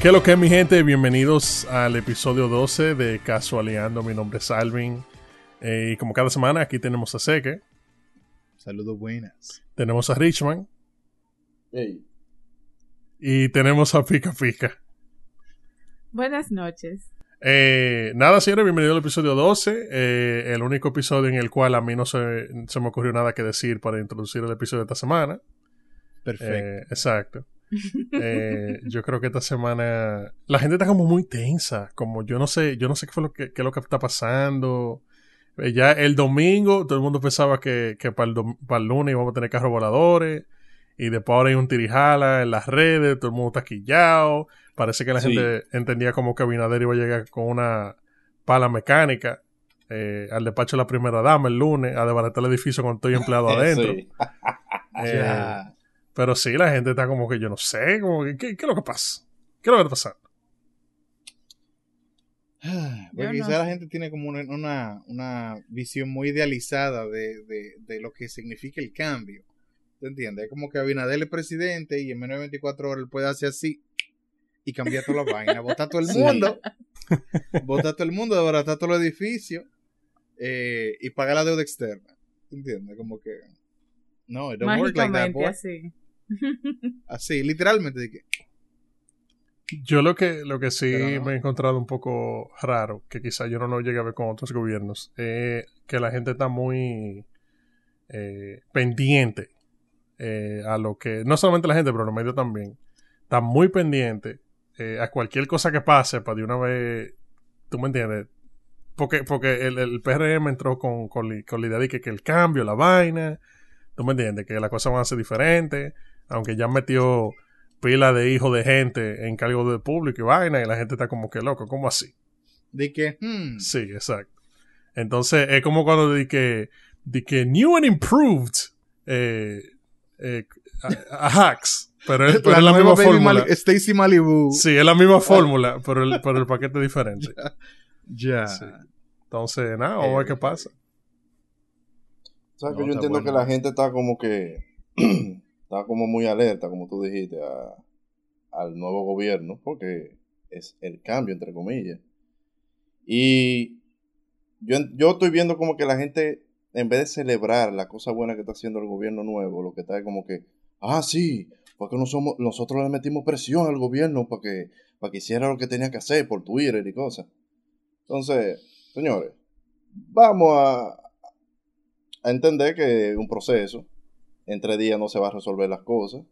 ¿Qué es lo que es mi gente? Bienvenidos al episodio 12 de Casualeando. Mi nombre es Alvin. Eh, y como cada semana aquí tenemos a Seque. Saludos buenas. Tenemos a Richman. Y tenemos a Pica Pica. Buenas noches. Eh, nada, señores, bienvenido al episodio 12. eh, el único episodio en el cual a mí no se, se me ocurrió nada que decir para introducir el episodio de esta semana. Perfecto. Eh, exacto. Eh, yo creo que esta semana la gente está como muy tensa, como yo no sé, yo no sé qué fue lo que, qué es lo que está pasando. Eh, ya el domingo todo el mundo pensaba que, que para, el para el lunes íbamos a tener carros voladores y después ahora hay un tirijala en las redes, todo el mundo está quillado. Parece que la Sí. gente entendía como que Abinader iba a llegar con una pala mecánica eh, al despacho de la primera dama el lunes a desbaratar el edificio con todo el empleado adentro. Sí. Eh. Pero sí, la gente está como que yo no sé, como que, ¿qué, qué es lo que pasa? ¿Qué es lo que está pasando? Ah, Porque quizá no la gente tiene como una, una, una visión muy idealizada de, de, de lo que significa el cambio. ¿Te entiendes? Es como que Abinader es presidente y en menos de 24 horas él puede hacer así y cambiar toda la vaina. Votar todo el mundo. Votar todo el mundo, desbaratar todo el edificio eh, y pagar la deuda externa. ¿Te entiendes? Como que... No, it don't work like that, Mágicamente boy. así. Así, literalmente. de que, Yo lo que, lo que sí no. me he encontrado un poco raro, que quizá yo no lo llegue a ver con otros gobiernos, es que la gente está muy eh, pendiente eh, a lo que, no solamente la gente, pero los medios también, está muy pendiente eh, a cualquier cosa que pase para de una vez, tú me entiendes, porque, porque el, el PRM entró con, con, li- con la idea de que, que el cambio, la vaina, tú me entiendes, que las cosas van a ser diferentes, aunque ya metió pila de hijos de gente en cargo de público y vaina, y la gente está como que loco, ¿cómo así? de que hmm, Sí, exacto. Entonces, es como cuando di que, new and improved eh, eh, a, a hacks, pero es, pero es la misma fórmula. Mali- Stacy Malibu. Sí, es la misma fórmula, pero el, pero el paquete es diferente. Ya. Sí. Entonces, nada, vamos a ver qué pasa. O sea, que No, yo entiendo bueno. que la gente está como que está como muy alerta, como tú dijiste, a- al nuevo gobierno, porque es el cambio, entre comillas. Y yo, yo estoy viendo como que la gente, en vez de celebrar la cosa buena que está haciendo el gobierno nuevo, lo que está es como que, ah, sí, porque no somos, nosotros le metimos presión al gobierno para que, para que hiciera lo que tenía que hacer por Twitter y cosas. Entonces, señores, vamos a, a entender que es un proceso. En tres días no se va a resolver las cosas.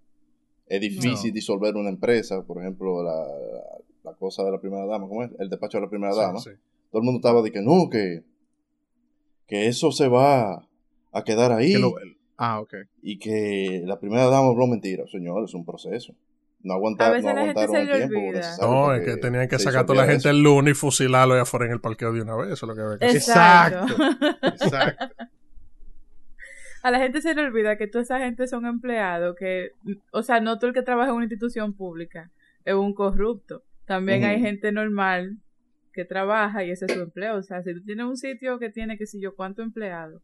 Es difícil No. disolver una empresa, por ejemplo, la, la- la cosa de la primera dama, ¿cómo es? El despacho de la primera dama. Sí. Todo el mundo estaba de que no, que, que eso se va a quedar ahí Que lo- ah, ok. y que la primera dama habló mentira. Señor, es un proceso. No aguantar, A veces no la gente aguantaron se el tiempo No, es que tenían que sacar a toda la gente eso. el lunes y fusilarlo allá afuera en el parqueo de una vez. Eso es lo que había que hacer. Exacto. Exacto. A la gente se le olvida que toda esa gente son empleados, que, o sea, no todo el que trabaja en una institución pública es un corrupto. También hay gente normal que trabaja y ese es su empleo. O sea, si tú tienes un sitio que tiene, que sé yo, cuánto empleados,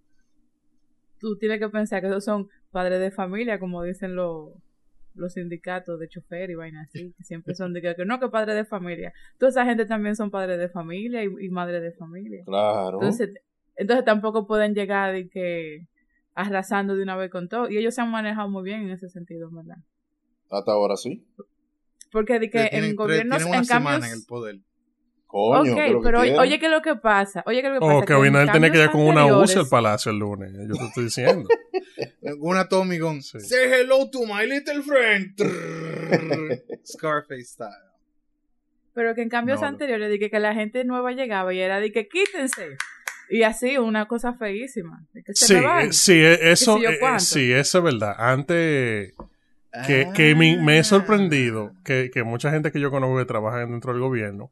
tú tienes que pensar que esos son padres de familia, como dicen los los sindicatos de chofer y vainas así, que siempre son de que, que no, que padres de familia. Toda esa gente también son padres de familia y, y madres de familia. Claro. Entonces, entonces tampoco pueden llegar de que arrasando de una vez con todo. Y ellos se han manejado muy bien en ese sentido, ¿verdad? Hasta ahora sí. Porque de que tienen, en gobiernos, tienen una en semana cambios... en el poder. Coño, ok, ¿qué es lo que pero oye, quieren? oye qué es lo que pasa. Oye qué es lo que pasa. O que tenía que ir con una UCI al palacio el lunes. Yo te estoy diciendo. Una Tommy Gun. Sí. Say hello to my little friend. Scarface style. Pero que en cambios No, anteriores, que, que la gente nueva llegaba y era de que quítense. Y así, una cosa feísima. De que se Sí, me van. eh, sí, eh, eso, eh, cuánto. sí, eso es verdad. Antes, que, que me, me he sorprendido que, que mucha gente que yo conozco que trabaja dentro del gobierno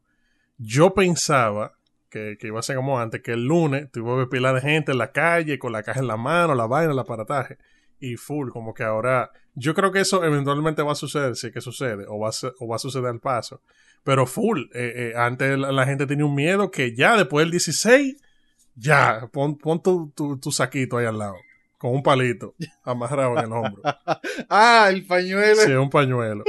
yo pensaba que, que iba a ser como antes, que el lunes tuvo que pila de gente en la calle con la caja en la mano, la vaina, el aparataje. Y full, como que ahora. Yo creo que eso eventualmente va a suceder, si es que sucede, o va a, o va a suceder al paso. Pero full, eh, eh, antes la, la gente tenía un miedo que ya después del 16, ya, pon, pon tu, tu, tu saquito ahí al lado, con un palito amarrado en el hombro. Ah, el pañuelo. Sí, un pañuelo.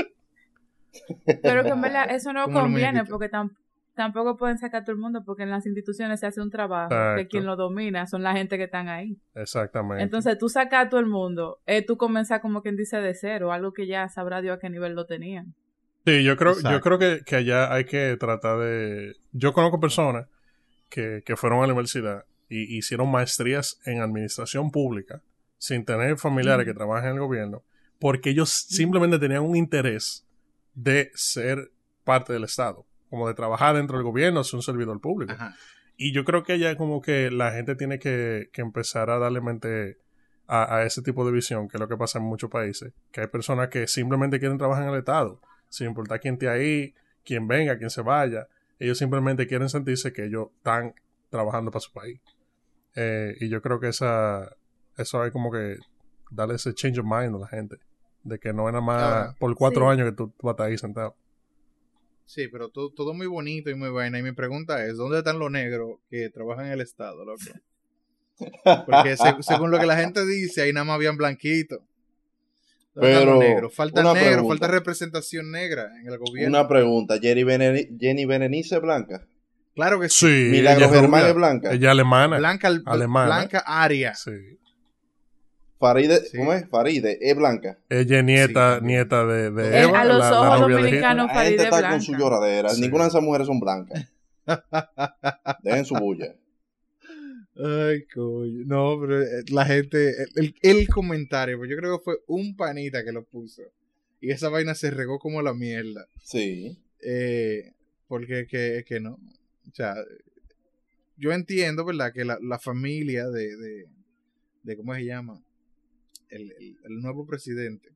Pero que en verdad eso no conviene porque tam- tampoco pueden sacar a todo el mundo porque en las instituciones se hace un trabajo que Exacto. quien lo domina son la gente que están ahí. Exactamente. Entonces tú sacas a todo el mundo, es tú comenzar como quien dice de cero, algo que ya sabrá Dios a qué nivel lo tenían. Sí, yo creo, yo creo que, que allá hay que tratar de... Yo conozco personas que, que fueron a la universidad y hicieron maestrías en administración pública sin tener familiares que trabajen en el gobierno porque ellos simplemente tenían un interés de ser parte del Estado, como de trabajar dentro del gobierno, ser un servidor público. Ajá. Y yo creo que allá como que la gente tiene que, que empezar a darle mente a, a ese tipo de visión, que es lo que pasa en muchos países, que hay personas que simplemente quieren trabajar en el Estado, sin importar quién esté ahí, quién venga, quién se vaya, ellos simplemente quieren sentirse que ellos están trabajando para su país. Eh, y yo creo que esa, eso hay como que darle ese change of mind a la gente, de que no es nada más por cuatro sí. años que tú, tú vas a estar ahí sentado. Sí, pero todo, todo muy bonito y muy vaina. Y mi pregunta es, ¿dónde están los negros que trabajan en el Estado, loco? Porque se- según lo que la gente dice, ahí nada más habían blanquitos. ¿Dónde están Pero, una negros, pregunta. falta representación negra en el gobierno. Una pregunta. Jenny, Beneni- Jenny Berenice es blanca. Claro que sí. Sí, Milagros Germán es blanca. Ella es alemana. Blanca, al- Alemana. Blanca Aria. Sí. Faride, Sí. ¿cómo es? Faride es blanca. Ella es nieta, nieta de, de Eh, Eva, a los la, ojos dominicanos La gente Faride está blanca. con su lloradera. Sí. Ninguna de esas mujeres son blancas. Dejen su bulla. Ay, coño. No, pero eh, la gente, el, el comentario, pues yo creo que fue un panita que lo puso. Y esa vaina se regó como la mierda. Sí. Eh, porque que, que no. O sea, yo entiendo, ¿verdad? Que la, la familia de, de, de, ¿cómo se llama? El, el, el nuevo presidente.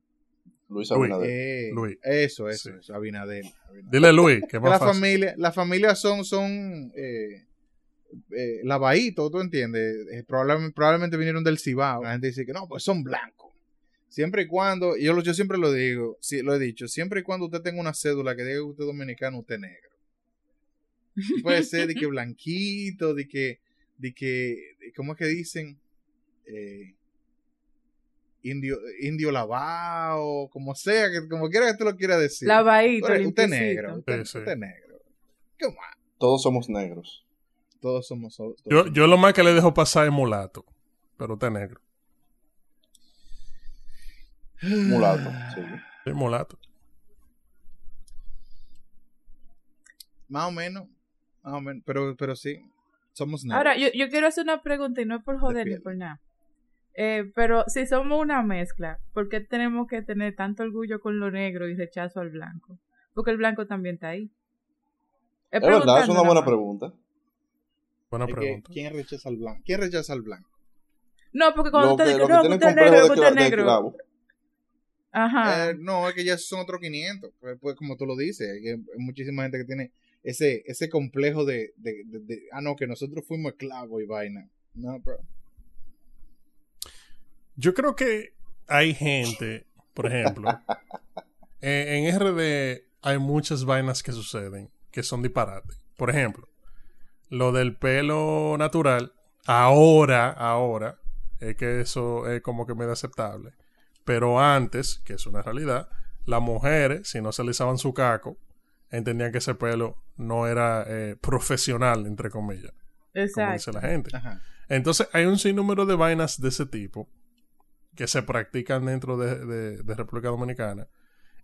Luis. Abinader. Eh, Luis. Eso, eso, Sí. eso, Abinadel. Abinadel. Dile Luis, Que más la fácil. familia, la familia son, son eh, eh, lavaditos, ¿tú entiendes? Eh, probablemente, probablemente vinieron del Cibao. La gente dice que no, pues son blancos. Siempre y cuando, yo, lo- yo siempre lo digo, sí, lo he dicho, siempre y cuando usted tenga una cédula que diga que usted es dominicano, usted es negro. Puede ser de que blanquito, de que, de que, ¿cómo es que dicen? Eh, indio, indio lavado, como sea, que, como quiera que tú lo quieras decir. Lavadito, Usted- usted es negro, usted, Sí, sí. usted es negro. ¿Qué más? Todos somos negros. Todos somos. todos Yo, somos- yo lo más que le dejo pasar es mulato, pero usted es negro. Mulato. Sí. Sí, mulato. Más o menos. Más o menos. Pero, pero sí. Somos negros. Ahora, yo, yo quiero hacer una pregunta y no es por joder ni por nada. Eh, pero si somos una mezcla, ¿por qué tenemos que tener tanto orgullo con lo negro y rechazo al blanco? Porque el blanco también está ahí. Es verdad, es una buena pregunta. Buena Es que, pregunta. ¿Quién rechaza al blanco? ¿Quién rechaza al blanco? No, porque cuando usted que, dice, no, usted es complejo negro, usted es negro. clavo. Ajá. Eh, no, es que ya son otros 500. Pues, pues, como tú lo dices, hay, muchísima gente que tiene ese ese complejo de, de, de- de- ah, no, que nosotros fuimos esclavos y vaina. No, bro. Yo creo que hay gente, por ejemplo, en, en RD hay muchas vainas que suceden que son disparates. Por ejemplo, lo del pelo natural, ahora, ahora, es que eso es como que medio aceptable. Pero antes, que es una realidad, las mujeres, si no se alisaban su caco, entendían que ese pelo no era eh, profesional, entre comillas, como Exacto. dice la gente. Ajá. Entonces hay un sinnúmero de vainas de ese tipo que se practican dentro de, de- de República Dominicana,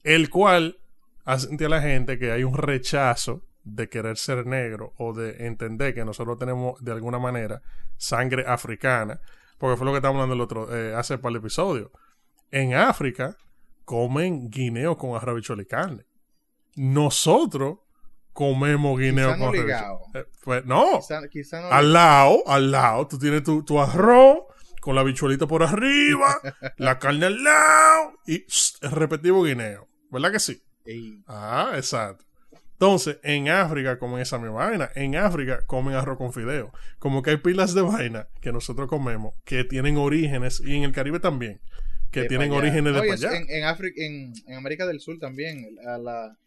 el cual hace sentir a la gente que hay un rechazo de querer ser negro o de entender que nosotros tenemos de alguna manera sangre africana, porque fue lo que estábamos hablando el otro, eh, hace para el episodio. En África comen guineo con arrabichuela y carne. Nosotros comemos guineo Quizá no con. Eh, pues, no, Quizá, quizá no. al lado, al lado, tú tienes tu, tu arroz con la bichuelita por arriba, la carne al lado y pss, el repetivo guineo. ¿Verdad que sí? Ey, Ah, exacto. Entonces, en África comen esa misma vaina. En África comen arroz con fideo. Como que hay pilas de vaina que nosotros comemos que tienen orígenes, y en el Caribe también, que De tienen orígenes de Oye, allá. En, en, África- en, en América del Sur también, la, la,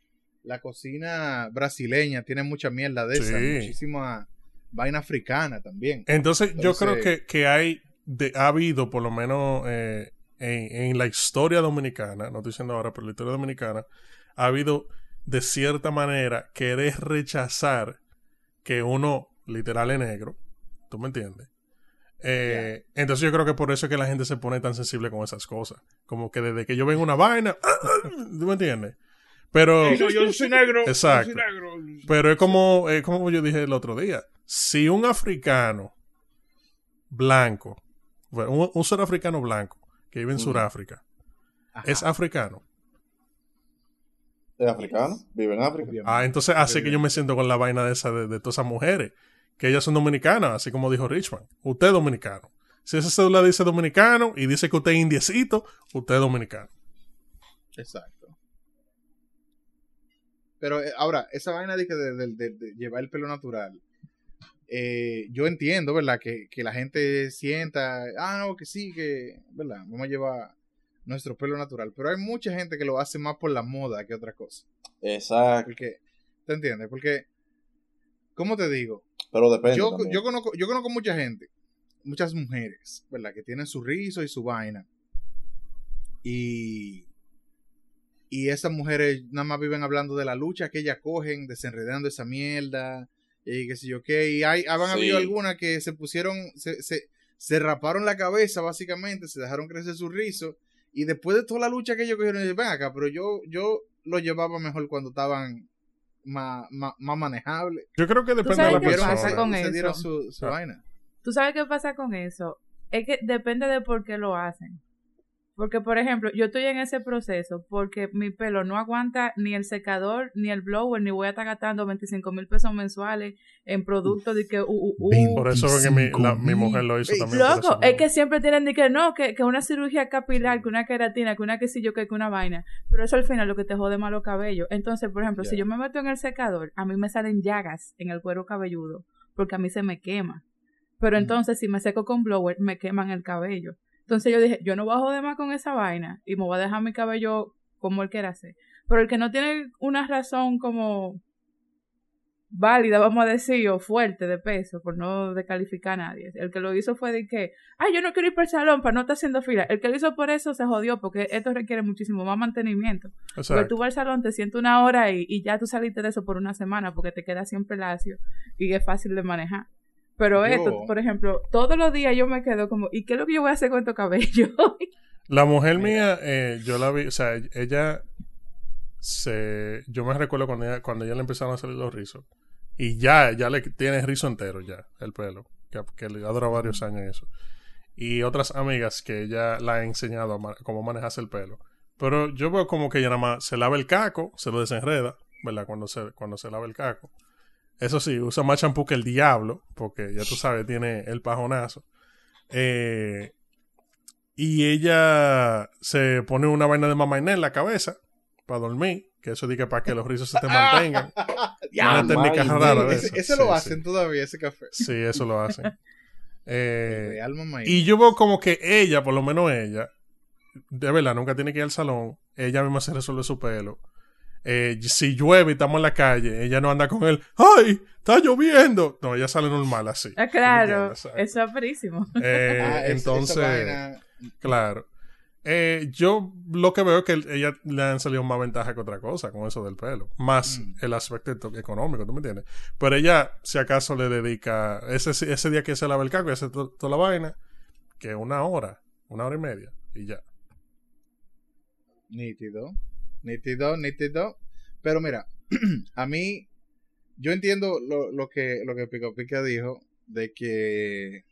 la cocina brasileña tiene mucha mierda de esa, Sí. muchísima vaina africana también. Entonces, yo creo que, que hay, de- ha habido, por lo menos eh, en, en la historia dominicana, no estoy diciendo ahora, pero en la historia dominicana, ha habido de cierta manera querer rechazar que uno literal es negro. ¿Tú me entiendes? Eh, Entonces yo creo que por eso es que la gente se pone tan sensible con esas cosas. Como que desde que yo vengo una vaina, ¿tú me entiendes? Pero... yo soy negro. Exacto. Pero es como, es como yo dije el otro día. Si un africano blanco, un, un surafricano blanco que vive en. Sudáfrica, es africano. ¿Es africano? ¿Vive en África? Obviamente. Ah, entonces así que yo me siento con la vaina de esa de, de todas esas mujeres, que ellas son dominicanas, así como dijo Richman. Usted es dominicano. Si esa cédula dice dominicano y dice que usted es indiecito, usted es dominicano. Exacto. Pero eh, ahora, esa vaina de, que de, de- de- de llevar el pelo natural, eh, yo entiendo, ¿verdad? Que, que la gente sienta, ah, no, que sí, que, ¿verdad? Vamos a llevar nuestro pelo natural. Pero hay mucha gente que lo hace más por la moda que otra cosa. Exacto. Porque, ¿te entiendes? Porque, ¿cómo te digo? Pero depende. Yo, yo, conozco, yo conozco mucha gente, muchas mujeres, ¿verdad? Que tienen su rizo y su vaina. Y, y esas mujeres nada más viven hablando de la lucha que ellas cogen, desenredando esa mierda, y qué sé yo qué. Y hay, han Sí. habido algunas que se pusieron, se, se, se raparon la cabeza básicamente, se dejaron crecer su rizo. Y después de toda la lucha que ellos cogieron, ven acá, pero yo, yo lo llevaba mejor cuando estaban más, más, más manejables. Yo creo que depende de la qué persona. pasa con se eso? dieron su, su Ah. vaina. ¿Tú sabes qué pasa con eso? Es que depende de por qué lo hacen. Porque, por ejemplo, yo estoy en ese proceso porque mi pelo no aguanta ni el secador, ni el blower, ni voy a estar gastando 25 mil pesos mensuales en productos de que... uh, uh, uh. Por eso que mi, la- mi mujer lo hizo también. Loco, es que siempre tienen de que no, que, que una cirugía capilar, que una queratina, que una que sí yo, que, que una vaina. Pero eso al final lo que te jode más los cabellos. Entonces, por ejemplo, si yo me meto en el secador, a mí me salen llagas en el cuero cabelludo, porque a mí se me quema. Pero Mm. entonces, si me seco con blower, me queman el cabello. Entonces yo dije, yo no voy a joder más con esa vaina y me voy a dejar mi cabello como él quiera hacer. Pero el que no tiene una razón como válida, vamos a decir, o fuerte de peso, por no descalificar a nadie. El que lo hizo fue de que, ay, yo no quiero ir para el salón para no estar haciendo fila. El que lo hizo por eso se jodió, porque esto requiere muchísimo más mantenimiento. Porque Exacto. tú vas al salón, te sientes una hora y, y ya tú saliste de eso por una semana, porque te queda siempre lacio y es fácil de manejar. Pero Yo- esto, por ejemplo, todos los días yo me quedo como, ¿y qué es lo que yo voy a hacer con estos cabellos? La mujer mía, eh, yo la vi, o sea, ella se. Yo me recuerdo cuando ella, cuando ella le empezaron a salir los rizos. Y ya, ya le tiene rizo entero ya, el pelo. Que, que le ha durado varios años eso. Y otras amigas que ella la ha enseñado a ma- cómo manejarse el pelo. Pero yo veo como que ella nada más se lava el caco, se lo desenreda, ¿verdad? Cuando se, cuando se lava el caco. Eso sí, usa más champú que el diablo, porque ya tú sabes, tiene el pajonazo. Eh, y ella se pone una vaina de mamá en la cabeza para dormir, que eso dice para que los rizos se te mantengan. Una técnica rara de eso. ese lo sí. hacen todavía, ese café. Sí, eso lo hacen. Eh, y yo veo como que ella, por lo menos ella, de verdad, nunca tiene que ir al salón. Ella misma se resuelve su pelo. Eh, si llueve y estamos en la calle, ella no anda con él. ¡Ay! ¡Está lloviendo! No, ella sale normal así. Ah, claro, eso es perísimo. Eh, Ah, entonces, vaina- claro. Eh, yo lo que veo es que ella le han salido más ventaja que otra cosa con eso del pelo. Más Mm. el aspecto económico, ¿tú me entiendes? Pero ella, si acaso le dedica ese, ese día que se lava el caco y hace to- toda la vaina, que una hora, una hora y media, y ya. Nítido, nítido, nítido. Pero mira, a mí, yo entiendo lo, lo que lo que Pico Pica dijo de que,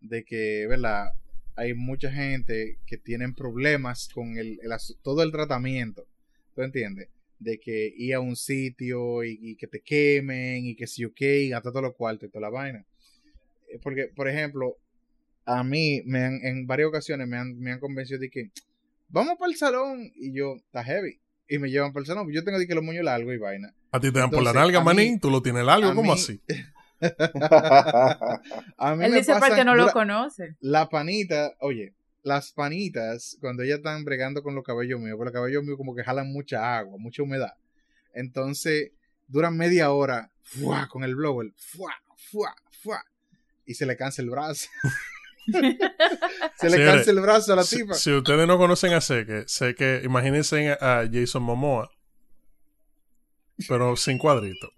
de que, ¿verdad? Hay mucha gente que tienen problemas con el, el todo el tratamiento. ¿Tú entiendes? De que ir a un sitio y, que te quemen y que si ok, y gastar todos los cuartos y toda la vaina. Eh, Porque, por ejemplo, a mí me han, en varias ocasiones me han, me han convencido de que vamos para el salón y yo, está heavy. Y me llevan para el salón. Yo tengo que los moños largos y vaina. A ti te dan por la nalga, mí- manín, tú lo tienes largo, a ¿cómo mí- así? A mí Él me dice pasan porque no lo conoce. La panita, oye, las panitas, cuando ellas están bregando con los cabellos míos, porque los cabellos míos como que jalan mucha agua, mucha humedad. Entonces, duran media hora, ¡fua! con el blower, ¡fua! ¡fua! ¡fua! y se le cansa el brazo. se le Señores, cansa el brazo a la Si, tipa. si ustedes no conocen a Seque, sé que imagínense a Jason Momoa, pero sin cuadrito.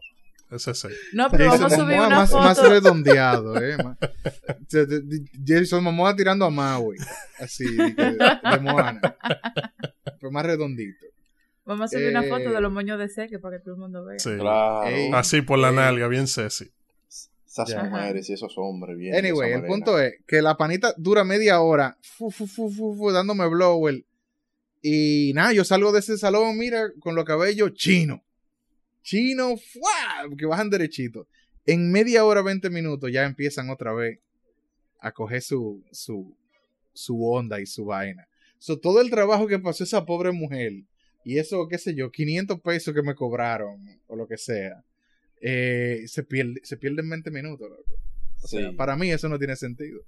Ese es Seque. No, pero Jason vamos a subir Momoa una más, redondeado, eh. Jason Momoa tirando a Maui, así, de, de Moana. Pero más redondito. Vamos a subir una Eh, foto de los moños de seque para que todo el mundo vea. Sí. claro. Ey. Así por la Eh. nalga, bien sexy. Esas mujeres y esos hombres, bien. Anyway, el punto es que la panita dura media hora, fu, fu, fu, fu, fu, dándome blower. Y nada, yo salgo de ese salón, mira, con los cabellos chinos. Chino, ¡fua! que bajan derechito. En media hora, 20 minutos, ya empiezan otra vez a coger su, su, su onda y su vaina. So, todo el trabajo que pasó esa pobre mujer, y eso, qué sé yo, 500 pesos que me cobraron, o lo que sea, eh, se, pierde, se pierde en 20 minutos, loco. O sea, para mí eso no tiene sentido.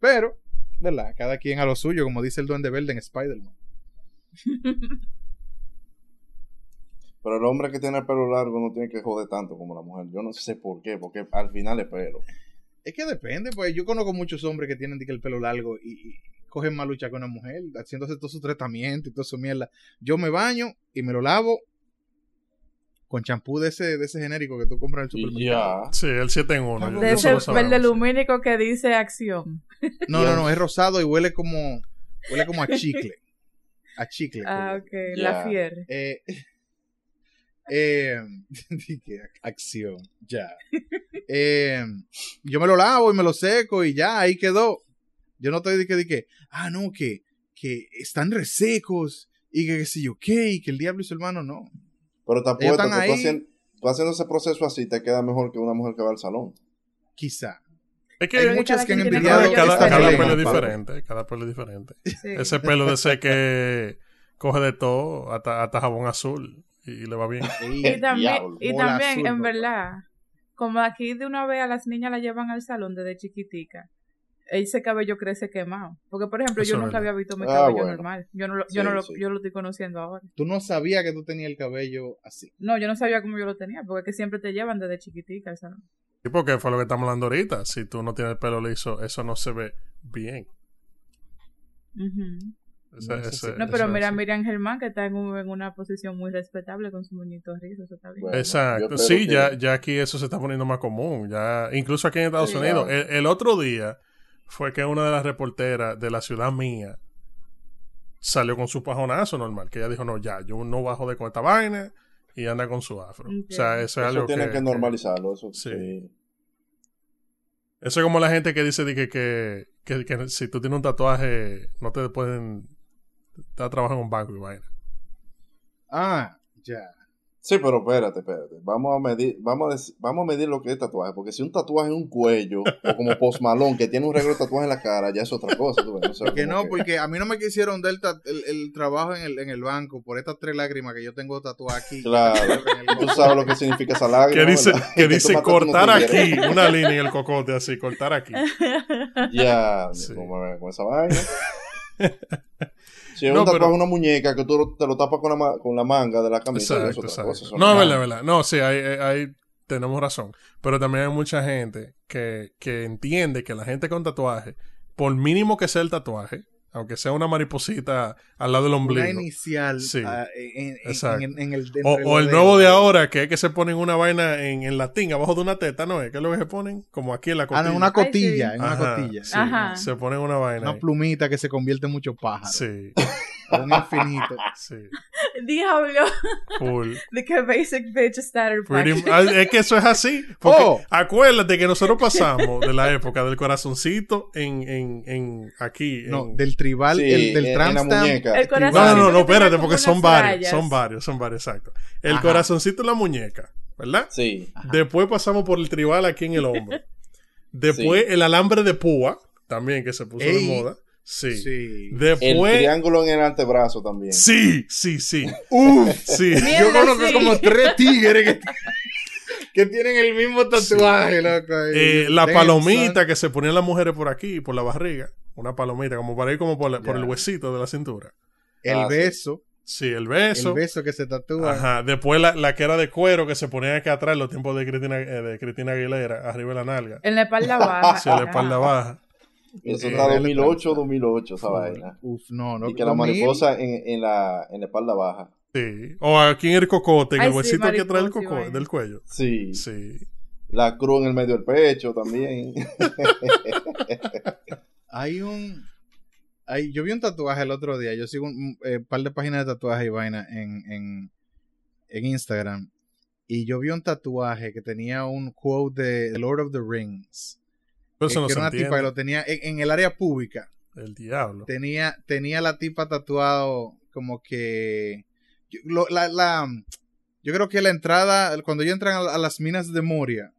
Pero, ¿verdad? Cada quien a lo suyo, como dice el Duende Verde en Spider-Man. Pero el hombre que tiene el pelo largo no tiene que joder tanto como la mujer. Yo no sé por qué, porque al final es pelo. Es que depende, pues yo conozco muchos hombres que tienen el pelo largo y, y cogen más lucha con una mujer, haciéndose todo su tratamiento y todo su mierda. Yo me baño y me lo lavo con champú de ese, de ese genérico que tú compras en el supermercado. ya. Sí, el 7 en 1. De De ese verde lumínico que dice acción. No, no, no, es rosado y huele como, huele como a chicle. A chicle. Ah, huele. ok. Ya. La fiere. Eh, eh, dije, acción, ya. Eh, yo me lo lavo y me lo seco y ya, ahí quedó. Yo no que, de que, ah, no, que, que están resecos y que qué sé yo qué, y que el diablo y su hermano no. Pero te apuesto que tú, ahí. haciendo, tú haciendo ese proceso así te queda mejor que una mujer que va al salón. Quizá. Es que Hay muchas cada que han envidiado cada, cada diferente. pelo es diferente. Cada pelo es diferente. Sí. Ese pelo de ese que coge de todo, hasta, hasta jabón azul y le va bien. Y- Y también, y también azul, en papá. verdad, como aquí de una vez a las niñas la llevan al salón desde chiquitica, ese cabello crece quemado. Porque, por ejemplo, Eso yo nunca verdad. había visto mi Ah, cabello bueno. normal. Yo no, lo, yo, Sí, no lo, sí. yo lo estoy conociendo ahora. Tú no sabías que tú tenías el cabello así. No, yo no sabía cómo yo lo tenía, porque es que siempre te llevan desde chiquitica al salón. Y porque fue lo que estamos hablando ahorita. Si tú no tienes el pelo liso, eso no se ve bien. Ese- No, eso ese- sí. No, pero mira a sí. Miriam Germán, que está en, un- en una posición muy respetable con su moñito rizos, eso está bien. Bueno. Exacto. Sí, que- ya, ya aquí eso se está poniendo más común. Ya, incluso aquí en Estados Sí, Unidos. claro. El, el otro día fue que una de las reporteras de la ciudad mía salió con su pajonazo normal. Que ella dijo, no, ya, yo no bajo de con esta vaina y anda con su afro. O sea, eso es Eso algo tienen que, que, normalizarlo. Eso Sí. sí. Eso es como la gente que dice de que, que, que, que si tú tienes un tatuaje, no te pueden estar trabajando en un banco y vaina. Ah, ya. Sí, pero espérate, espérate. Vamos a medir, vamos a, dec- vamos a medir lo que es tatuaje. Porque si un tatuaje en un cuello, o como Post Malone, que tiene un regalo de tatuaje en la cara, ya es otra cosa. tú ves, o sea, Que no, porque a mí no me quisieron dar el, el- el trabajo en el, en el banco por estas tres lágrimas que yo tengo tatuadas aquí. Claro. Tú sabes lo que significa esa lágrima. Que dice, ¿verdad? que dice cortar aquí, una línea en el cocote así, cortar aquí. Ya, Sí. con, con esa vaina. Si es No, un tatuaje pero- una muñeca que tú te lo tapas con la, con la manga de la camisa, Exacto, exacto. No, es verdad, verdad. No, sí, ahí, ahí tenemos razón. Pero también hay mucha gente que, que entiende que la gente con tatuaje, por mínimo que sea el tatuaje, aunque sea una mariposita al lado del Una ombligo, inicial Sí. ah, en, en- Exacto. en- en el, o, el nuevo de ahora, que es que se ponen una vaina en, en latín, abajo de una teta, ¿no es? ¿Qué es lo que se ponen? Como aquí en la Ah, costilla. no, en una cotilla, sí. en una Ajá, cotilla. sí, Ajá. Se ponen una vaina. Una ahí. plumita que se convierte en mucho pájaro. Sí, Un infinito. sí. Diablo, Full. de que basic bitch starter pack. Pretty- es que eso es así. Porque Oh. acuérdate que nosotros pasamos de la época del corazoncito en, en, en aquí. en- No, del tribal, Sí, el, del en- tramp en la stamp. muñeca. El corazón- No, no, no, no, espérate, porque son varios, rayas. son varios, son varios, exacto. El Ajá. corazoncito en la muñeca, ¿verdad? Sí. Después pasamos por el tribal aquí en el hombro. Después Sí. el alambre de púa, también que se puso Ey. de moda. Sí. Sí. El triángulo en el antebrazo también. Sí, sí, sí. Uf, Sí. yo conozco sí. como tres tigres que, que tienen el mismo tatuaje, loco. Eh, la palomita que se ponían las mujeres por aquí, por la barriga. Una palomita, como para ir como por, la- por Ya. el huesito de la cintura. El Ah, sí. beso. Sí, el beso. El beso que se tatúa. Ajá. Después la, la que era de cuero que se ponía aquí atrás en los tiempos de Cristina, eh, de Cristina Aguilera, arriba de la nalga. En la espalda baja. Sí, la espalda baja. Eso Eh, está eh, 2008, 2008, esa vaina. Uf, no, no. Y que la 2000, mariposa en, en, la, en la espalda baja. Sí. O aquí en el cocote, en Ay, el huesito aquí atrás del, mariposa y coco, vaina. del cuello. Sí. Sí. La cruz en el medio del pecho también. Hay un. Hay, yo vi un tatuaje el otro día. Yo sigo un eh, par de páginas de tatuaje y vaina en, en, en Instagram. Y yo vi un tatuaje que tenía un quote de The Lord of the Rings. Pero eso no que se era una tipa que lo tenía en, en el área pública. El diablo. Tenía, tenía la tipa tatuado como que. yo- lo- la, la- yo creo que la entrada, cuando yo entran a, a las minas de Moria,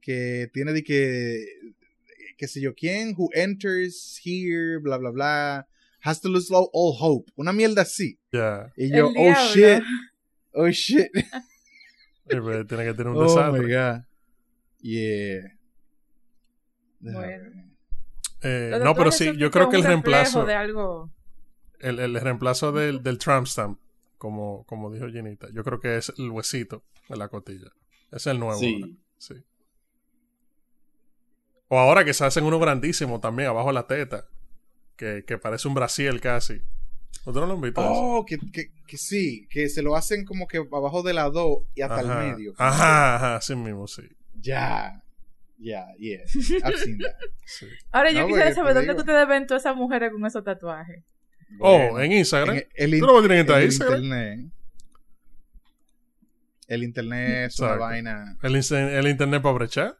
que tiene de que, qué sé yo, quién, who enters here, bla, bla, bla, has to lose all, all hope. Una mierda así. Ya. Y yo, El oh diablo. shit, oh shit. Pues, Tiene que tener un Oh my god. Yeah. Bueno. Eh, no, pero sí, yo creo que el reemplazo, de algo. el, el reemplazo del, del Trump stamp, como, como dijo Ginita, yo creo que es el huesito de la cotilla. Es el nuevo. Sí. Sí. O ahora que se hacen uno grandísimo también, abajo de la teta, que, que parece un brasiel casi. ¿Ustedes no lo han visto? Oh, que, que, que sí, que se lo hacen como que abajo de la 2 y hasta Ajá. el medio. Ajá, ajá, así mismo, sí. Ya. Ya, yeah. I've seen that. sí. Ahora yo quisiera saber dónde digo. ustedes ven todas esas mujeres con esos tatuajes. Oh, en Instagram. en el, Tú no el Instagram. internet. El internet es una vaina. El, el internet para brechar.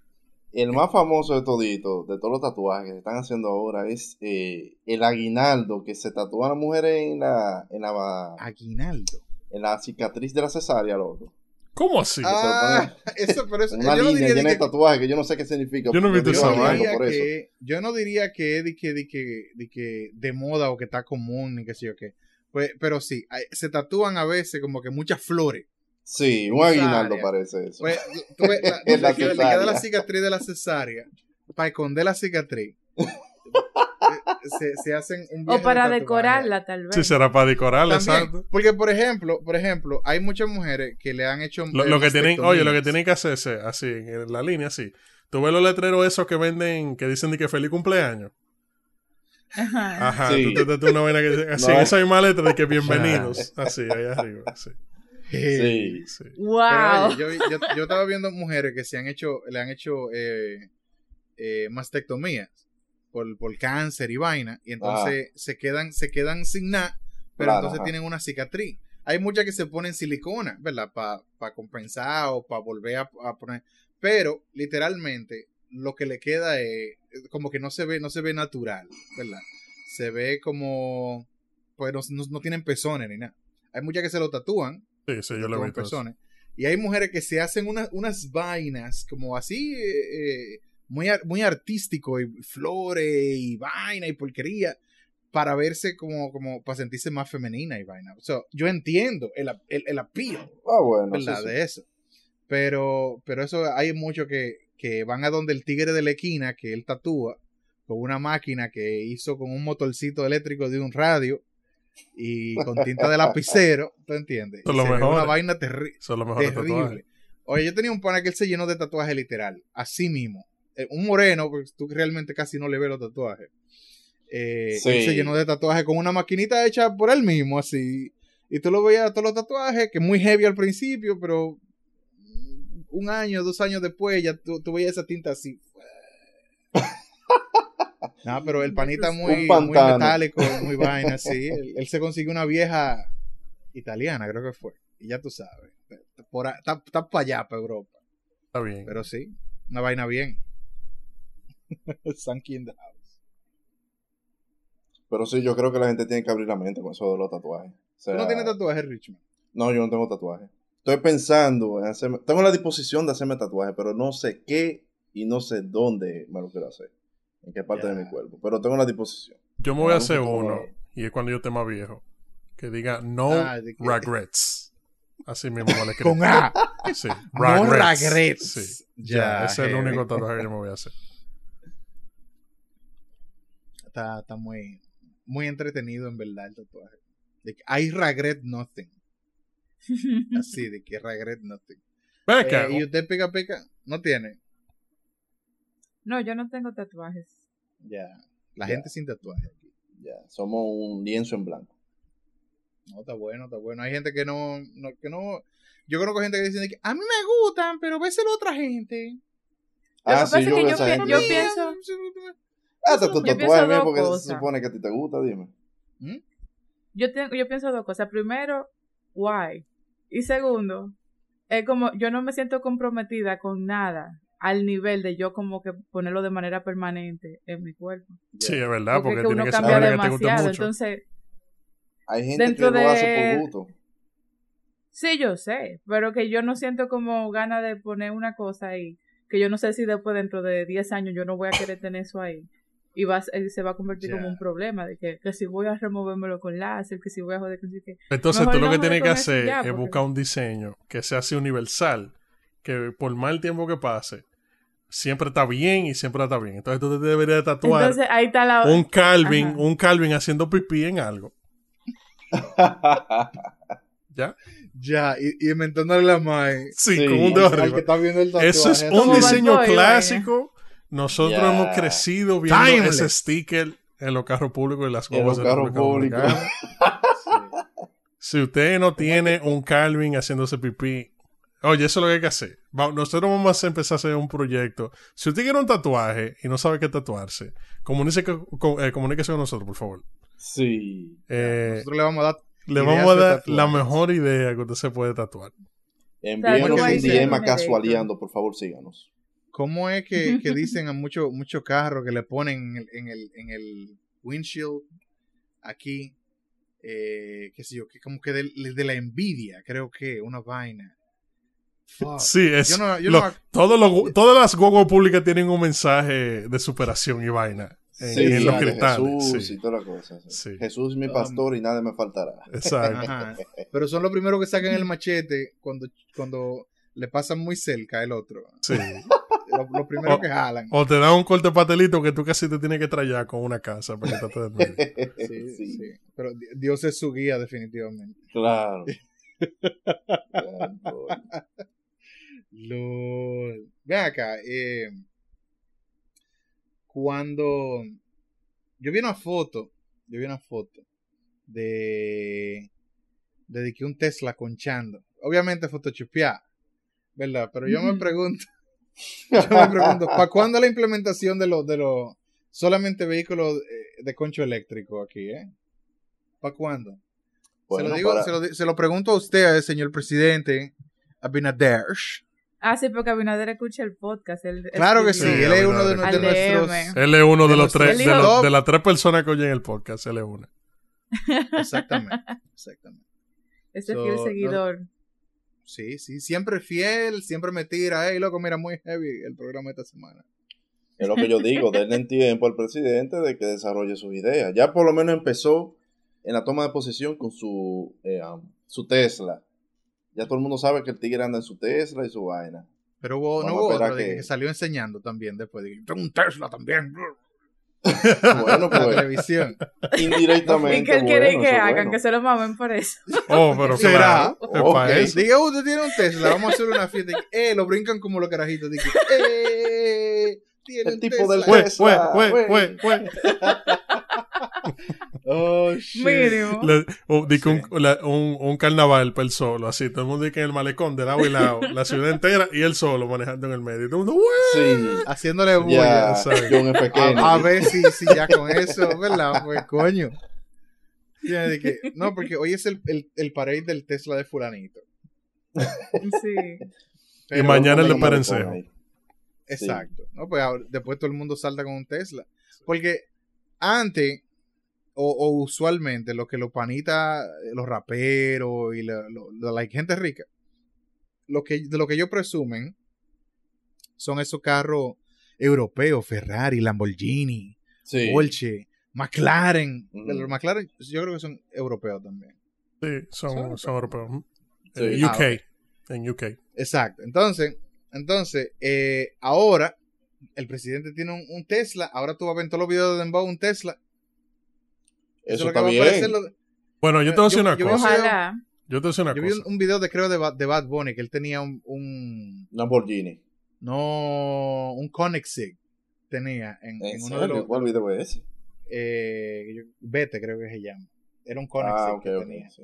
El más famoso de todito, de todos los tatuajes que se están haciendo ahora, es eh, el aguinaldo que se tatúan las mujeres en la, en la, Aguinaldo. en la cicatriz de la cesárea, loco. ¿Cómo así? Ah, eso, pero eso, Una yo no línea diría llena de de que, tatuajes que yo no sé qué significa. Yo no Yo esa vaina. por eso. que, yo no diría que es de que, de que, de que de moda o que está común ni qué sé yo qué. Pues, pero sí, hay- se tatúan a veces como que muchas flores. Sí, un aguinaldo parece eso. Pues, tú ves, la, la queda la cicatriz de la cesárea para esconder la cicatriz. se, se hacen un O viaje para decorarla, tal vez. Sí, será para decorarla, También, exacto. porque por ejemplo, por ejemplo, hay muchas mujeres que le han hecho Lo, eh, lo que tienen, oye, lo que tienen que hacerse así, en la línea así. Tú ves los letreros esos que venden, que dicen de que feliz cumpleaños. Ajá. Ajá, Sí. tú te tatúas una vaina que así, No. en esa misma letra de que bienvenidos. Así, ahí arriba. Sí, Sí. Wow. oye, yo, yo, yo estaba viendo mujeres que se han hecho, le han hecho eh, eh, mastectomías por, por cáncer y vaina, y entonces se quedan, se quedan sin nada, pero Claro, entonces ajá. tienen una cicatriz. Hay muchas que se ponen silicona, ¿verdad? Para compensar o para volver a, a poner. Pero, literalmente, lo que le queda es como que no se ve, no se ve natural, ¿verdad? Se ve como, pues no, no- no tienen pezones ni nada. Hay muchas que se lo tatúan, Sí, sí, yo lo he con visto. eso. personas. Y hay mujeres que se hacen unas, unas vainas como así, eh, eh, muy, muy artístico, y flores y vaina y porquería, para verse como, como para sentirse más femenina y vaina. O sea, yo entiendo el, el, el appeal, Ah, bueno. sí, ¿verdad? sí. De eso. Pero, pero eso hay muchos que, que van a donde el tigre de la esquina, que él tatúa, con una máquina que hizo con un motorcito eléctrico de un radio y con tinta de lapicero, ¿tú entiendes? Son ve mejores. una vaina terrible Eso es lo mejor terrible. tatuaje. Oye, yo tenía un pana que él se llenó de tatuajes literal, así mismo. Eh, un moreno, porque tú realmente casi no le ves los tatuajes. Eh, Sí. Él se llenó de tatuajes con una maquinita hecha por él mismo, así. Y tú lo veías todos los tatuajes, que muy heavy al principio, pero un año, dos años después, ya tú, tú veías esa tinta así. No, pero el panita muy, muy metálico, muy vaina, sí. Él, él se consiguió una vieja italiana, creo que fue. Y ya tú sabes. Está, está para allá, para Europa. Está bien. Pero sí, una vaina bien. Sanky in the house. Pero sí, yo creo que la gente tiene que abrir la mente con eso de los tatuajes. O sea, ¿Tú no tienes tatuajes, Richmond? No, yo no tengo tatuaje. Estoy pensando en hacerme. Tengo la disposición de hacerme tatuaje, pero no sé qué y no sé dónde me lo quiero hacer. en qué parte de mi cuerpo. Pero tengo la disposición. Yo me voy a hacer uno, y es cuando yo esté más viejo, que diga no Ah, que- regrets. Así mismo escribo. Con A. Sí, No regrets. Sí. Ya, ese es el único tatuaje que yo me voy a hacer. Está, está muy, muy entretenido en verdad el tatuaje. De que, I regret nothing. Así, de que regret nothing. Eh, y usted pica pica, no tiene. no, yo no tengo tatuajes. Ya. La gente sin tatuaje aquí. Ya, somos un lienzo en blanco. No, está bueno, está bueno. Hay gente que no, no- que no. Yo conozco gente que dice que a mí me gustan, pero véselo a otra gente. Ah, sí, yo que veo yo esa pi- gente. yo pienso- Hasta tu yo pienso tatuaje, dos porque se cosas. supone que a ti te gusta, dime. ¿Mm? Yo, tengo, yo pienso dos cosas. Primero, why. Y segundo, es como yo no me siento comprometida con nada al nivel de yo como que ponerlo de manera permanente en mi cuerpo. sí, es verdad, porque porque, es que tiene uno que ser cambia algo que te guste demasiado. mucho. Entonces, Hay gente Dentro que lo hace de- por gusto. sí, yo sé, pero que yo no siento como ganas de poner una cosa ahí, que yo no sé si después dentro de 10 años yo no voy a querer tener eso ahí. Y va, se va a convertir como un problema, de que, que si voy a removérmelo con láser, que si voy a joder con... Que... Entonces Mejor tú lo no que tienes que hacer ya, es porque- buscar un diseño que sea así universal, que por mal tiempo que pase, siempre está bien y siempre está bien. Entonces tú te deberías tatuar Entonces ahí está la... un Calvin, Ajá. un Calvin haciendo pipí en algo. ¿Ya? Ya, y, y inventándole la mae. Sí, Sí. con un dedo Al, al que arriba. está viendo el tatuaje. Eso es un Como diseño clásico. Nosotros hemos crecido viendo Timeless. ese sticker en los carros públicos y las En guaguas los carros públicos. Si usted no tiene un Calvin haciéndose pipí, oye, eso es lo que hay que hacer. Va- Nosotros vamos a empezar a hacer un proyecto. Si usted quiere un tatuaje y no sabe qué tatuarse, comuníquese con, eh, comuníquese con nosotros, por favor. Sí. Eh, Nosotros le vamos a dar. le vamos a dar la mejor idea que usted se puede tatuar. Envíenos ¿cómo un? DM a casualeando, por favor, síganos. ¿Cómo es que, que dicen a muchos muchos carros que le ponen en el, en el, en el windshield aquí, eh, qué sé yo, que como que de, de la envidia, creo que, una vaina. Fuck. Sí, es. Yo no- yo lo- no- todos los- todas las guaguas públicas tienen un mensaje de superación y vaina. En, Sí, en sí, los cristales. Jesús sí. y toda la cosa. sí. Sí. Jesús es mi pastor y nada me faltará. Exacto. Ajá. Pero son los primeros que sacan el machete cuando, cuando le pasan muy cerca el otro. Sí. Los, los primeros O- que jalan. O te dan un corte pastelito que tú casi te tienes que traer con una casa para que te. Sí, Sí, sí. Pero di- Dios es su guía, definitivamente. Claro. Claro. Ven acá, eh, cuando yo vi una foto, yo vi una foto de de que un Tesla conchando. Obviamente photoshopeada, ¿verdad? Pero yo me pregunto, yo me pregunto, ¿para cuándo la implementación de los de los solamente vehículos eh, de concho eléctrico aquí, eh? ¿Para cuándo? se, lo digo, para- se, lo, se lo pregunto a usted, señor presidente Abinader. Ah, sí, porque Abinader escucha el podcast. Claro que sí, él es uno de, de nuestros. Él es uno de De los tres, de, las tres personas que oyen el podcast. Él es una. Exactamente, exactamente. Ese So, fiel no- seguidor. Sí, sí, siempre fiel, siempre me tira. Hey, loco, mira, muy heavy el programa esta semana. Es lo que yo digo, denle tiempo al presidente de que desarrolle sus ideas. Ya por lo menos empezó en la toma de posición con su, eh, um, su Tesla. Ya todo el mundo sabe que el tigre anda en su Tesla y su vaina. Pero hubo, no hubo otro que... que- salió enseñando también después. De Tengo un Tesla también. Bueno, La pues televisión. indirectamente. Y que él quiere bueno, que hagan, bueno. que se lo mamen por eso. Oh, pero ¿Será? eso. Diga, usted tiene un Tesla, vamos a hacer una fiesta. Eh, lo brincan como los carajitos. Dije, eh, tiene El un tipo del Tesla. Güey, Tesla, güey, güey, güey. Oh, shit. O- Sí. un, la- un, un carnaval para él solo, así. Todo el mundo dice que en el malecón, de lado y lado, la ciudad entera y él solo manejando en el medio. Y todo el mundo, Haciéndole bulla. A, a ver si, si ya con eso, ¿verdad? Pues coño. Ya, de que- no, porque hoy es el, el, el parade del Tesla de fulanito. Sí. Y mañana el de Perencejo. Exacto. No, pues ahora- después todo el mundo salta con un Tesla. Porque antes, o, o usualmente, lo que los panitas, los raperos y la, lo- la- la gente rica, lo que, de lo que ellos presumen son esos carros, europeos, Ferrari, Lamborghini, Sí. Porsche, McLaren. Los McLaren yo creo que son europeos también. Sí, son, son europeos. Sí. En Ah, UK. ok. En UK. Exacto. Entonces, entonces eh, ahora el presidente tiene un, un Tesla. Ahora tú vas a ver en todos los videos de Dembow un Tesla. Eso está bien. lo- Bueno, yo te voy a decir Yo- una yo- cosa. Ojalá. Yo te voy a decir una Yo vi cosa. un, un video de creo de, Ba- de Bad Bunny que él tenía un, un Lamborghini. no un Koenigsegg tenía en, ¿En en uno de los ¿Cuál video es ese? eh, Vete creo que se llama. Era un Koenigsegg Ah, ok, que tenía. sí.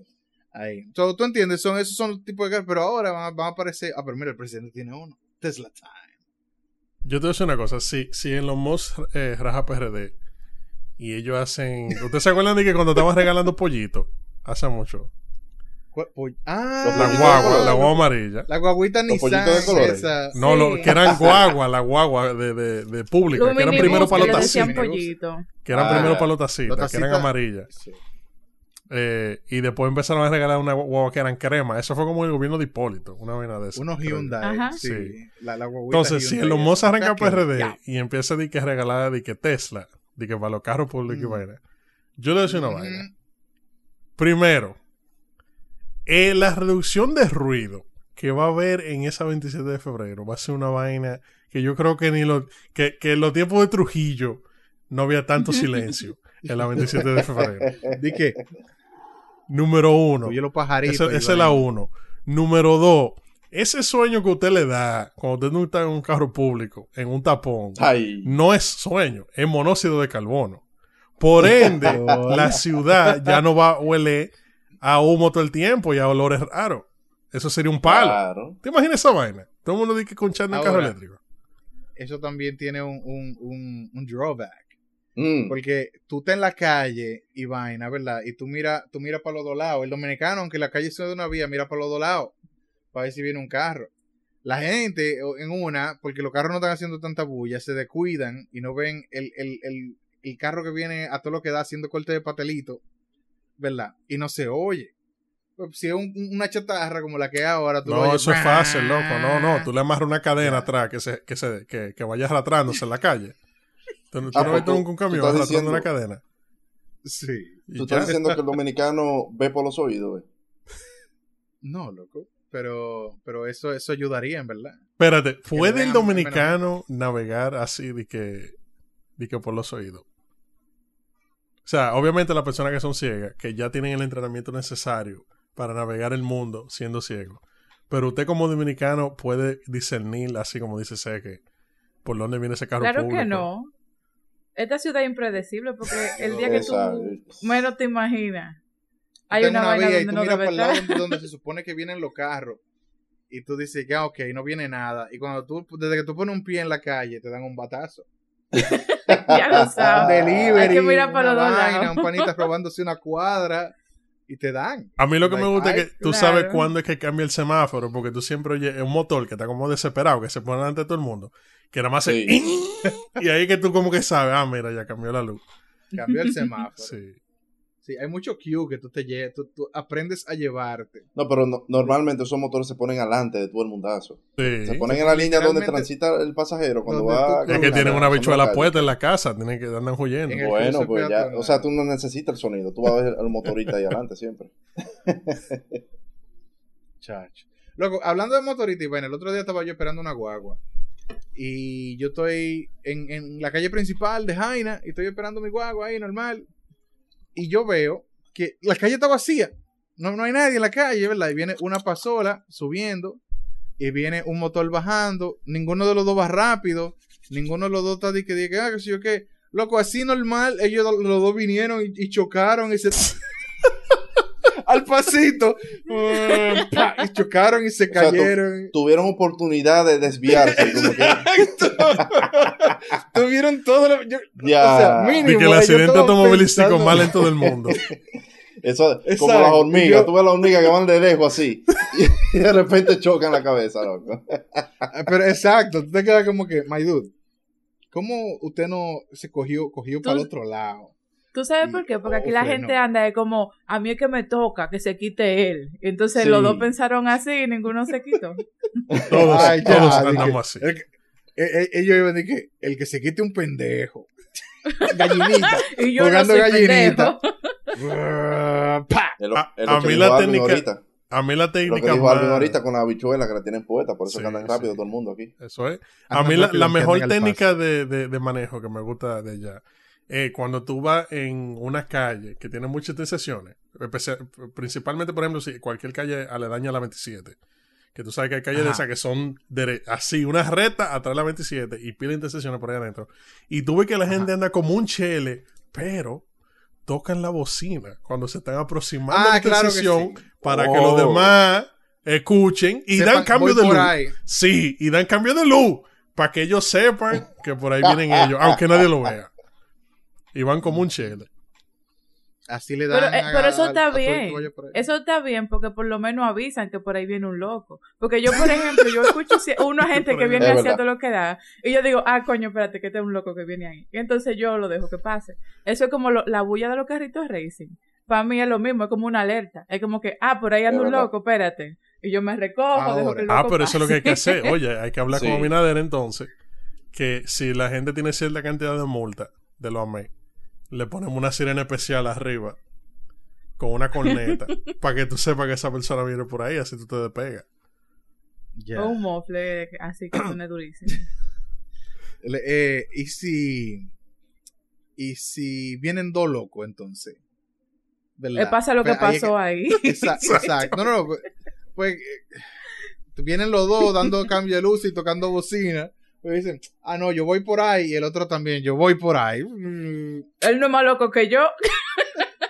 Ahí. So, tú entiendes, son esos son los tipos de carros, pero ahora van a, van a aparecer, ah, pero mira, el presidente tiene uno. Tesla Time. Yo te voy a decir una cosa. Si, si en los Moss eh, raja PRD y ellos hacen. ¿Ustedes se acuerdan de que cuando estaban regalando pollitos? Hace mucho. ¿Cuál- poll- Ah, La de guagua, la guagua amarilla. La guaguita pollitos de colores. esa. No, Sí. lo, que eran guagua, la guagua de, de, de pública, Los que eran primero para que los tacitas. Que eran Ah, primero para los tacitas, Los que eran amarillas. Sí. Eh, y después empezaron a regalar una guagua que eran crema. Eso fue como el gobierno de Hipólito, una vaina de eso. Unos Hyundai. Ajá. Sí. La, la Entonces, si el esa. arranca PRD ya. y empieza a que regalar de que Tesla, de que para los carros públicos y Mm. vaina, yo le voy a decir una vaina. Primero, eh, la reducción de ruido que va a haber en esa 27 de febrero va a ser una vaina que yo creo que ni lo, que, que en los tiempos de Trujillo no había tanto silencio en la 27 de febrero. ¿Di qué? Número uno. Oye, los pajaritos. Esa y esa es la uno. Número dos. Ese sueño que usted le da cuando usted no está en un carro público, en un tapón, Ay. no es sueño, es monóxido de carbono. Por ende, la ciudad ya no va a huele a humo todo el tiempo y a olores raros. Eso sería un palo. Claro. ¿Te imaginas esa vaina? Todo el mundo dice que con chat en carro eléctrico. Eso también tiene un, un, un, un drawback. Mm. Porque tú estás en la calle y vaina, ¿verdad? Y tú miras tú mira para los dos lados. El dominicano, aunque la calle sea de una vía, mira para los dos lados. Para ver si viene un carro. La gente en una, porque los carros no están haciendo tanta bulla, se descuidan y no ven el, el, el, el carro que viene a todo lo que da haciendo corte de patelito, ¿verdad? Y no se oye. Pues, Si es un- una chatarra como la que hay ahora, tú lo No, oyes, eso es fácil, loco. No, no. Tú le amarras una cadena atrás que, se, que, se, que, que vaya arrastrándose en la calle. Tú, tú Ah, no pues ves nunca un tú camión estás arrastrando diciendo- una cadena. Sí. Tú ya. estás diciendo que el dominicano ve por los oídos, eh. No, loco. Pero, pero eso, eso ayudaría, en verdad. Espérate, ¿puede el dominicano navegar así de que, de que por los oídos? O sea, obviamente las personas que son ciegas, que ya tienen el entrenamiento necesario para navegar el mundo siendo ciego. Pero usted como dominicano puede discernir, así como dice Seque, por dónde viene ese carro Claro público. que no. Esta ciudad es impredecible porque el día que tú menos te imaginas, hay una vaina vía y tú no miras para el lado donde, donde se supone que vienen los carros. Y tú dices que, ah, ok, no viene nada. Y cuando tú, desde que tú pones un pie en la calle, te dan un batazo. ya lo Un sabes. delivery, Hay que mirar para una los dos vaina, lados. un panita robándose una cuadra. Y te dan. A mí lo que me gusta ay, es que tú claro. sabes cuándo es que cambia el semáforo, porque tú siempre oyes un motor que está como desesperado, que se pone delante de todo el mundo, que nada más se... y ahí que tú como que sabes, ah, mira, ya cambió la luz. Cambió el semáforo. Sí. Sí, hay mucho cue que tú te lle- tú, tú aprendes a llevarte. No, pero no- normalmente esos motores se ponen alante de todo el mundazo. Sí. Se ponen en la línea donde transita el pasajero cuando va... tú- Es que tienen una bichuela puesta en la casa, tienen que andan huyendo. Bueno, pues ya, o sea, tú no necesitas el sonido, tú vas a ver al motorista ahí adelante siempre. Chacho. Loco, hablando de motorista, y bueno, el otro día estaba yo esperando una guagua. Y yo estoy en, en la calle principal de Jaina y estoy esperando mi guagua ahí normal. Y yo veo que la calle está vacía. No, no hay nadie en la calle, ¿verdad? Y viene una pasola subiendo y viene un motor bajando. Ninguno de los dos va rápido. Ninguno de los dos está de que diga, ah, que sé yo qué. Loco, así normal, ellos los dos vinieron y chocaron y se... al pasito. Mm, y chocaron y se sea, cayeron. Tuvieron oportunidad de desviarse, como que... Tuvieron todo lo. yo- Ya. o sea, Y mínimo, que el accidente automovilístico pensando- más lento del mundo. Eso, como Exacto. las hormigas, Yo- tú ves las hormigas que van de lejos así y de repente chocan la cabeza, loco. Ah, Pero exacto, tú te quedas como que, my dude, ¿cómo usted no se cogió, cogió para el otro lado? ¿Tú sabes por qué? Porque aquí la gente anda de como, a mí es que me toca, que se quite él. Entonces Sí. los dos pensaron así y ninguno se quitó. Todos, Ay, ya, todos andamos así. el que- eh, eh, ellos iban a decir que el que se quite un pendejo. gallinita. Y yo Jugando no gallinita. A- mí la técnica- ahorita. A mí la Lo que técnica dijo más- ahorita con la habichuela que la tienen poeta, por eso Sí, que andan sí. rápido todo el mundo aquí. Eso es. A mí la, mejor técnica de, de- de manejo que me gusta de ella es cuando tú vas en una calle que tiene muchas intersecciones, principalmente, por ejemplo, si cualquier calle aledaña a la 27, que tú sabes que hay calles de esas que son así, una recta atrás de la 27 y pila intersecciones por ahí adentro. Y tú ves que la gente anda como un chele, pero tocan la bocina cuando se están aproximando a Ah, la claro que intersección sí. para que Oh. los demás escuchen y Sepan, dan cambio de luz. ahí. Sí, y dan cambio de luz para que ellos sepan que por ahí vienen ellos, aunque nadie lo vea. Y van como un chele. Así le dan. Pero, eh, a- pero eso a- está bien. Eso está bien porque por lo menos avisan que por ahí viene un loco. Porque yo, por ejemplo, yo escucho si- una gente que viene Es haciendo lo que da y yo digo, ah, coño, espérate, que este es un loco que viene ahí. Y entonces yo lo dejo que pase. Eso es como lo- la bulla de los carritos racing. Para mí es lo mismo, es como una alerta. Es como que, ah, por ahí anda un loco, espérate. Y yo me recojo, Ahora. dejo que el Ah, loco pero eso es lo que hay que hacer. Oye, hay que hablar Sí. con Abinader entonces. Que si la gente tiene cierta cantidad de multa de los AME, le ponemos una sirena especial arriba con una corneta para que tú sepas que esa persona viene por ahí, así tú te despegas. Ya. O un mofle así que suene durísimo. Le- eh, y si. Y si vienen dos locos, entonces. ¿Verdad? Eh, pasa lo que Pues ahí es pasó ahí. Exa- Exacto. No, no, pues, pues, eh, vienen los dos dando cambio de luz y tocando bocina. Pues dicen, ah, no, yo voy por ahí y el otro también, yo voy por ahí. Mm, Él no es más loco que yo.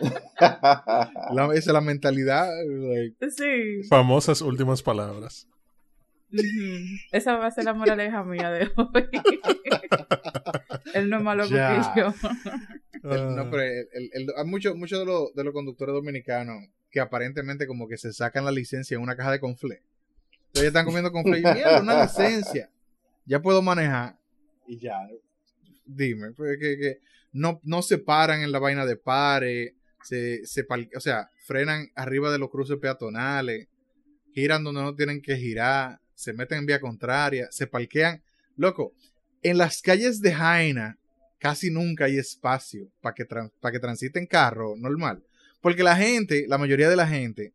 la- esa es la mentalidad. like, Sí. Famosas últimas palabras. Esa va a ser la moraleja mía de hoy. Él no es más loco Ya. que yo. el- no, Ah, pero el- el- el- hay muchos muchos de, los, de los conductores dominicanos que aparentemente como que se sacan la licencia en una caja de conflé. Entonces están comiendo conflé y mierda, una licencia. Ya puedo manejar. Y ya. Dime, pues que, que no, no se paran en la vaina de pare, se, se o sea, frenan arriba de los cruces peatonales, giran donde no tienen que girar, se meten en vía contraria, se parquean. Loco, en las calles de Jaina casi nunca hay espacio para que, tran- para que transiten carro normal. Porque la gente, la mayoría de la gente,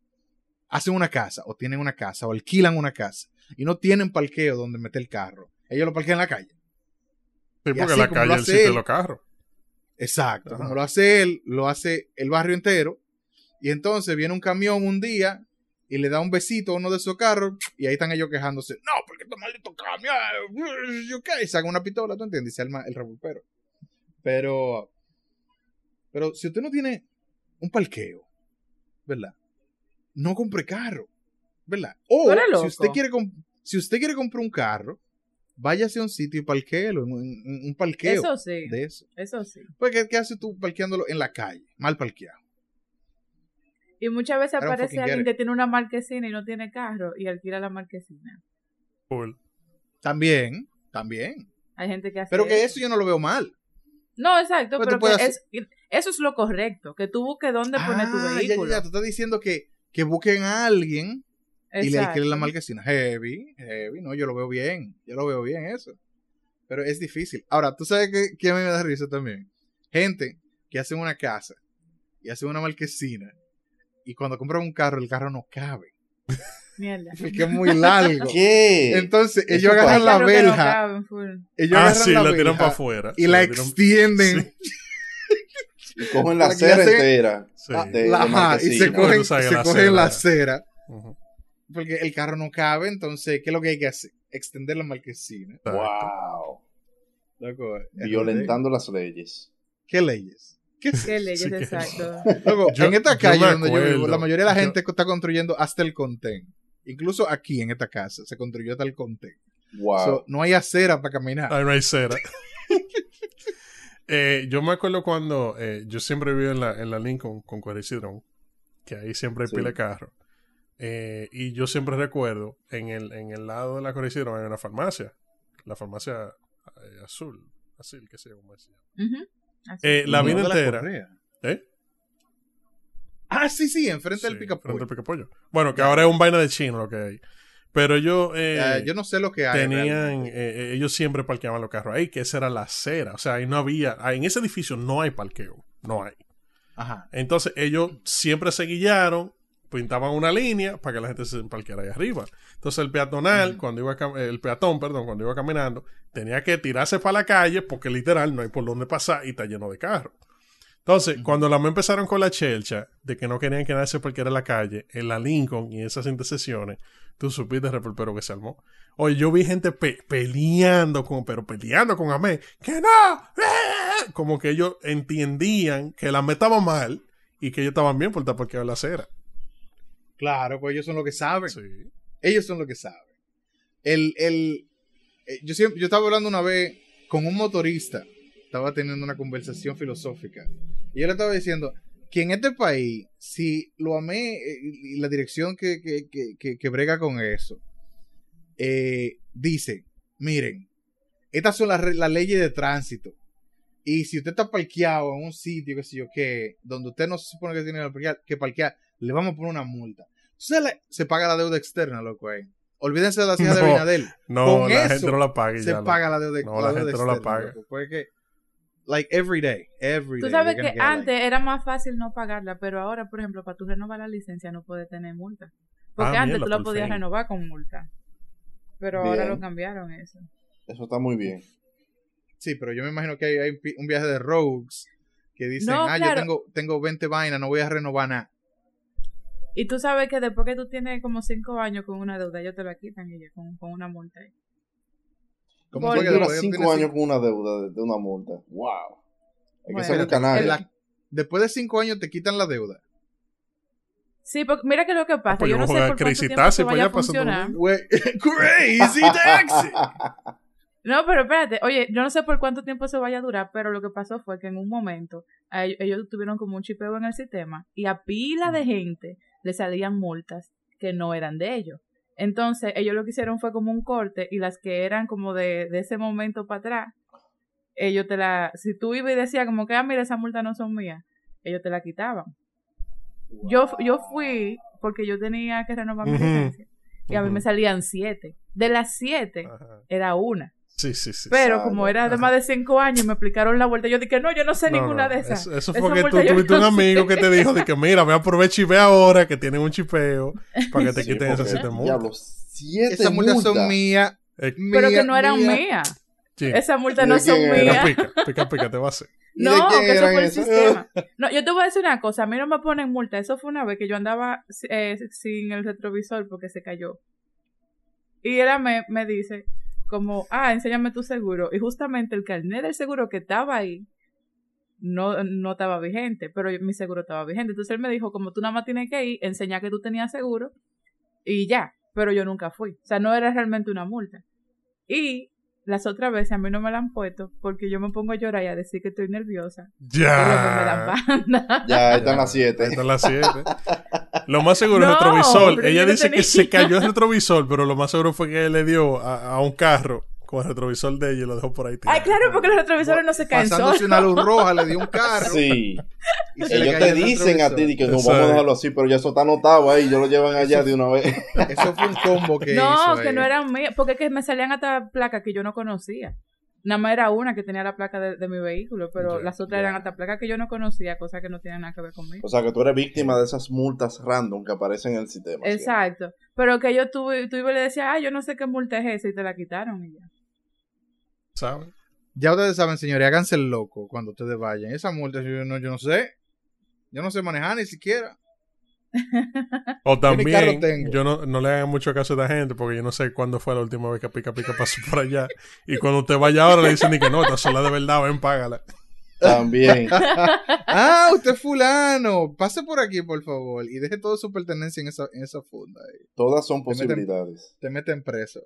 hacen una casa o tienen una casa o alquilan una casa y no tienen parqueo donde meter el carro. Ellos lo parquean en la calle. Sí, porque así la calle lo es el sitio de los carros. Exacto. Ajá. Como lo hace él, lo hace el barrio entero. Y entonces viene un camión un día y le da un besito a uno de esos carros y ahí están ellos quejándose. No, porque estos malditos camiones. ¿Yo qué? Y sacan una pistola, ¿tú entiendes? Y se arma el revolpero. Pero, pero si usted no tiene un parqueo, ¿verdad? No compre carro, ¿verdad? O si usted quiere comp- si usted quiere comprar un carro, váyase a un sitio y parquéelo, un, un- un parqueo Eso sí. de eso. Eso sí. Pues, ¿qué, qué haces tú parqueándolo en la calle? Mal parqueado. Y muchas veces aparece alguien que tiene una marquesina y no tiene carro y alquila la marquesina. Cool. También, también. Hay gente que hace Pero que eso yo no lo veo mal. No, exacto, Pues pero tú puedes que es, eso es lo correcto, que tú busques dónde poner tu Ah, ya, ya, vehículo. ya. Tú estás diciendo que, que busquen a alguien y le alquilen la marquesina. Heavy, heavy. No, yo lo veo bien. Yo lo veo bien eso. Pero es difícil. Ahora, tú sabes que, que a mí me da risa también. Gente que hace una casa y hace una marquesina y cuando compran un carro, el carro no cabe. Mierda. Porque es muy largo. ¿Qué? Entonces, ellos agarran la no verja. ellos Ah, agarran sí, la, la tiran para afuera. y Sí, la tiran- extienden. Y cogen la cera entera. Sí. La- de- la- de ajá, y se cogen, se la cogen acera. la acera Ujú. Porque el carro no cabe. Entonces, ¿qué es lo que hay que hacer? Extender la marquesina. Wow. Loco, Violentando las leyes. ¿Qué leyes? ¿Qué Qué leyes, Sí exacto. Loco, Yo- en esta calle donde yo vivo, la mayoría de la Yo- gente está construyendo hasta el contén. Incluso aquí en esta casa se construyó hasta el contén. Wow. So, no hay acera para caminar. Ay, no hay cera. Eh, yo me acuerdo cuando eh, yo siempre vivo en la, en la Lincoln con Cuericidrón, que ahí siempre hay Sí. pila de carro. Eh, y yo siempre recuerdo, en el, en el lado de la Cuericidrón hay una farmacia, la farmacia eh, azul, así que se llama. Eh, la vida la entera. ¿Eh? Ah, sí, sí, enfrente Sí, del pica frente al picapollo. Bueno, que ahora es un vaina de chino lo que hay. Pero ellos, eh, yo no sé lo que hay. tenían, eh, ellos siempre parqueaban los carros ahí, que esa era la acera. O sea, ahí no había, ahí en ese edificio no hay parqueo, no hay. Ajá. Entonces ellos siempre se guiaron, pintaban una línea para que la gente se parqueara ahí arriba. Entonces el peatonal, cuando iba el peatón, perdón, cuando iba caminando, tenía que tirarse para la calle porque literal no hay por dónde pasar y está lleno de carros. Entonces, cuando la me empezaron con la chelcha de que no querían que nadie se parqueara en la calle, en la Lincoln y esas intersecciones, tú supiste el reperpero que se armó. Oye, yo vi gente pe- peleando con, pero peleando con Amé, que no, ¡Eh! como que ellos entendían que la estaba mal y que ellos estaban bien por estar parqueados en la acera. Claro, pues ellos son los que saben. Sí. Ellos son los que saben. El, el, eh, yo, siempre, yo estaba hablando una vez con un motorista. Estaba teniendo una conversación filosófica. Y yo le estaba diciendo que en este país, si lo amé eh, y la dirección que, que, que, que, que brega con eso, eh, dice, miren, estas son las, las leyes de tránsito. Y si usted está parqueado en un sitio, qué sé yo qué, donde usted no se supone que tiene que parquear, que parquear, le vamos a poner una multa. Se, le- se paga la deuda externa, loco, ahí. Olvídense de la hija de No, Abinadel. No, Con la eso gente no la paga Se ya. paga la deuda, No, la gente no la externa, paga. loco, porque, like, every day, every Tú day, sabes que like- antes era más fácil no pagarla, pero ahora, por ejemplo, para tú renovar la licencia no puedes tener multa. Porque Ah, antes mierda, tú la podías fin. renovar con multa. Pero ahora lo cambiaron eso. Eso está muy bien. Sí, pero yo me imagino que hay, hay un viaje de rogues que dicen, No, ah, claro. yo tengo, tengo 20 vainas, no voy a renovar nada. Y tú sabes que después que tú tienes como cinco años con una deuda, ellos te la quitan y con, con una multa. ahí. ¿Cómo Porque fue que Dura después que cinco años con una deuda de, de una multa. ¡Wow! Hay que ser canalla. la- después de 5 años te quitan la deuda. Sí, porque mira que lo que pasa, pues yo no sé por cuánto Crazy tiempo Taxi se para vaya a funcionar. Crazy taxi. No, pero espérate, oye, yo no sé por cuánto tiempo se vaya a durar, pero lo que pasó fue que en un momento ellos tuvieron como un chipeo en el sistema y a pila de gente le salían multas que no eran de ellos. Entonces, ellos lo que hicieron fue como un corte y las que eran como de, de ese momento para atrás, ellos te la, si tú ibas y decías como que, ah, mira, esas multas no son mías, ellos te la quitaban. Yo, yo fui porque yo tenía que renovar mi licencia y a mí me salían siete. De las siete, era una. Sí, sí, sí. Pero Exacto. como era de más de cinco años y me explicaron la vuelta, yo dije, no, yo no sé No, ninguna no, de esas. Eso, eso Esa fue que tú tuviste un amigo sé. que te dijo de que mira, me aprovecha y ve ahora que tienen un chipeo para que te Sí, quiten esas siete diablo, multas. siete Esas multas son mías. Eh, Pero mía, que no eran mía. mías. sí. Esas multas ¿Y no son mías. pica, pica, pica, te va a hacer. ¿Y de No, que eso fue el sistema. No, yo te voy a decir una cosa, a mí no me ponen multa. Eso fue una vez que yo andaba eh, sin el retrovisor porque se cayó. Y él me, me dice, como, ah, enséñame tu seguro. Y justamente el carnet del seguro que estaba ahí no, no estaba vigente, pero mi seguro estaba vigente. Entonces él me dijo, como tú nada más tienes que ir, enseñar que tú tenías seguro y ya. Pero yo nunca fui. O sea, no era realmente una multa. Y las otras veces a mí no me la han puesto porque yo me pongo a llorar y a decir que estoy nerviosa. Ya. Ya, están las Ahí siete. están las siete. Lo más seguro, el No, retrovisor. pero Ella dice que se cayó el retrovisor, pero lo más seguro fue que le dio a, a un carro con el retrovisor de ella y lo dejó por ahí. tirado. Ay, claro, porque los retrovisores no se caen Pasándose una luz roja, le dio un carro. Sí. y se le Ellos te el dicen a retrovisor. ti que no, vamos a dejarlo así, pero ya eso está anotado ahí, yo lo llevan allá de una vez. Eso fue un combo que No, hizo que ahí. no eran mías, porque es que me salían hasta placas que yo no conocía. Nada más era una que tenía la placa de, de mi vehículo, pero las otras eran hasta placas que yo no conocía, cosas que no tienen nada que ver conmigo. O sea, que tú eres víctima de esas multas random que aparecen en el sistema. ¿sí? Exacto. Pero que yo tuve, tuve y le decía, ah, yo no sé qué multa es esa y te la quitaron y ya. ¿Sabes? Ya ustedes saben, señores, háganse el loco cuando ustedes vayan. Esa multa yo no, yo no sé. Yo no sé manejar ni siquiera. O también, yo no, no le hagan mucho caso a esta gente porque yo no sé cuándo fue la última vez que Pica Pica pasó por allá. Y cuando usted vaya ahora le dicen ni que no, esta sola de verdad, ven, págala. También. Ah, usted es fulano. Pase por aquí, por favor. Y deje toda su pertenencia en esa, en esa funda. ahí. Todas son Te meten- posibilidades. Te meten preso.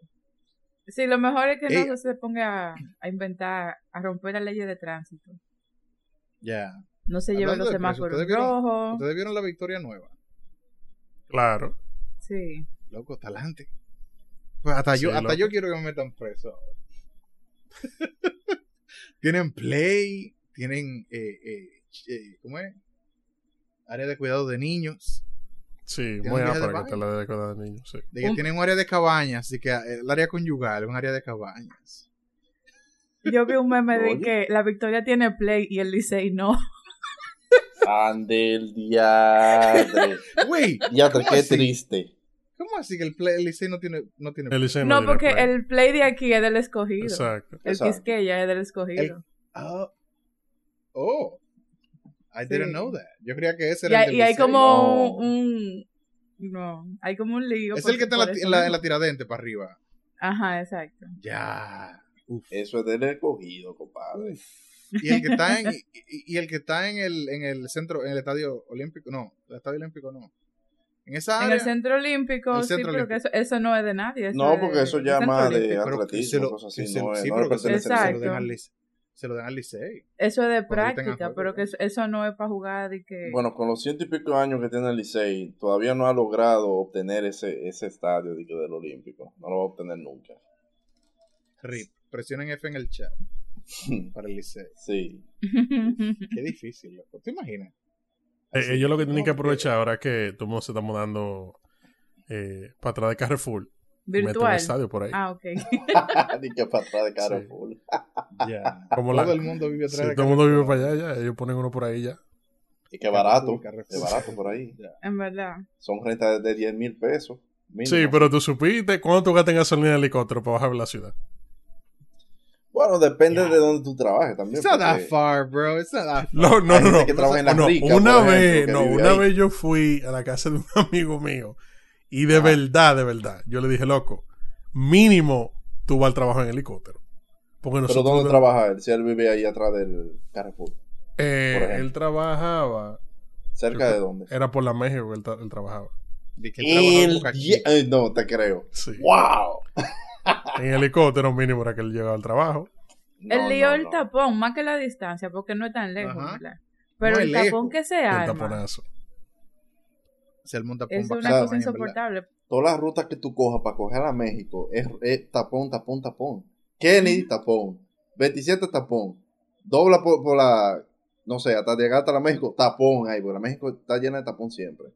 Sí, lo mejor es que Ey. no se ponga a, a inventar, a romper las leyes de tránsito. Ya. No se lleven los semáforos ¿ustedes vieron- rojos. Ustedes vieron la victoria nueva. Claro. Sí. Loco, talante. Pues hasta yo, hasta loco. yo quiero que me metan preso ahora. tienen play, tienen, eh, eh, eh, ¿cómo es? Área de cuidado de niños. Sí, muy ápera que la de cuidar de niños. Sí. De que Un- tienen un área de cabañas, así que eh, el área conyugal, un área de cabañas. Yo vi un meme de que la Victoria tiene play y el Licey no. Ande el diadre. Güey, Diadre, ¿Cómo qué así? triste. ¿cómo así que el, play, el Licey no tiene, no tiene El Licey No, tiene porque play. el play de aquí es del escogido. Exacto. El Exacto. Quisqueya es del escogido. Ah, oh, I didn't Sí. know that. Yo creía que ese Y era el hay, del y hay Licey. como un... No, hay como un lío. Es por- el que está en la, en la, en mismo. la tiradente para arriba. Ajá, exacto. Ya. Uf. Eso es del escogido, compadre. Y el que está en, y, el que está en el, en el centro, en el estadio olímpico, no, el estadio olímpico no. En esa En área. el centro olímpico, El sí, centro pero que eso, olímpico. eso no es de nadie. eso No, porque eso centro más de olímpico. que atletismo, cosas así, se no es- sí, no pero se, lo den al Licey. Se lo dan al Licey. Eso es de práctica, pero que eso, no es para jugar y que... Bueno, con los ciento y pico años que tiene el Licey, todavía no ha logrado obtener ese, ese estadio de del Olímpico. No lo va a obtener nunca. RIP. Presionen F en el chat para el Licey. Sí. Qué difícil, loco. ¿Te imaginas? Eh, Así, ellos lo que tienen que aprovechar ahora es que todo el mundo se está mudando eh, para atrás de Carrefour. Meten un Virtual. estadio por ahí. Ah, ok. Ni que para atrás de Sí. full. Ya. Como todo la- el mundo vive Sí, atrás de todo el mundo vive Carrefour. para allá ya. Ellos ponen uno por ahí ya. Y que barato. Carrefour, Es barato por ahí. En verdad. Son rentas de 10 mil pesos. mínimo. Sí, pero tú supiste cuánto tú gastas en gasolina de helicóptero para bajar a la ciudad. Bueno, depende de donde tú trabajes también. It's not that far, bro. It's not that far. No, no, no, gente no. que trabaja en la No, rica, una ejemplo, vez, no, una ahí. vez yo fui a la casa de un amigo mío y de Ah. verdad, de verdad, yo le dije, loco, mínimo tú vas al trabajo en helicóptero. Porque Pero ¿dónde trabaja él? Si él vive ahí atrás del Carrefour. eh, él trabajaba, ¿Cerca de dónde? era por la México que él, tra- él trabajaba. De que él trabaja en El Chica. Ay, No, te creo. Sí. ¡Wow! En helicóptero mínimo era que él llegaba al trabajo. No, el lío no, el no. tapón, más que la distancia, porque no es tan lejos. Pero No el tapón que se El arma taponazo. Se el monta es una cosa insoportable. Todas las rutas que tú cojas para coger a México es, es tapón, tapón, tapón. Kennedy, tapón. 27, tapón. Dobla por, por la. No sé, hasta llegar hasta la México, tapón ahí, porque la México está llena de tapón siempre.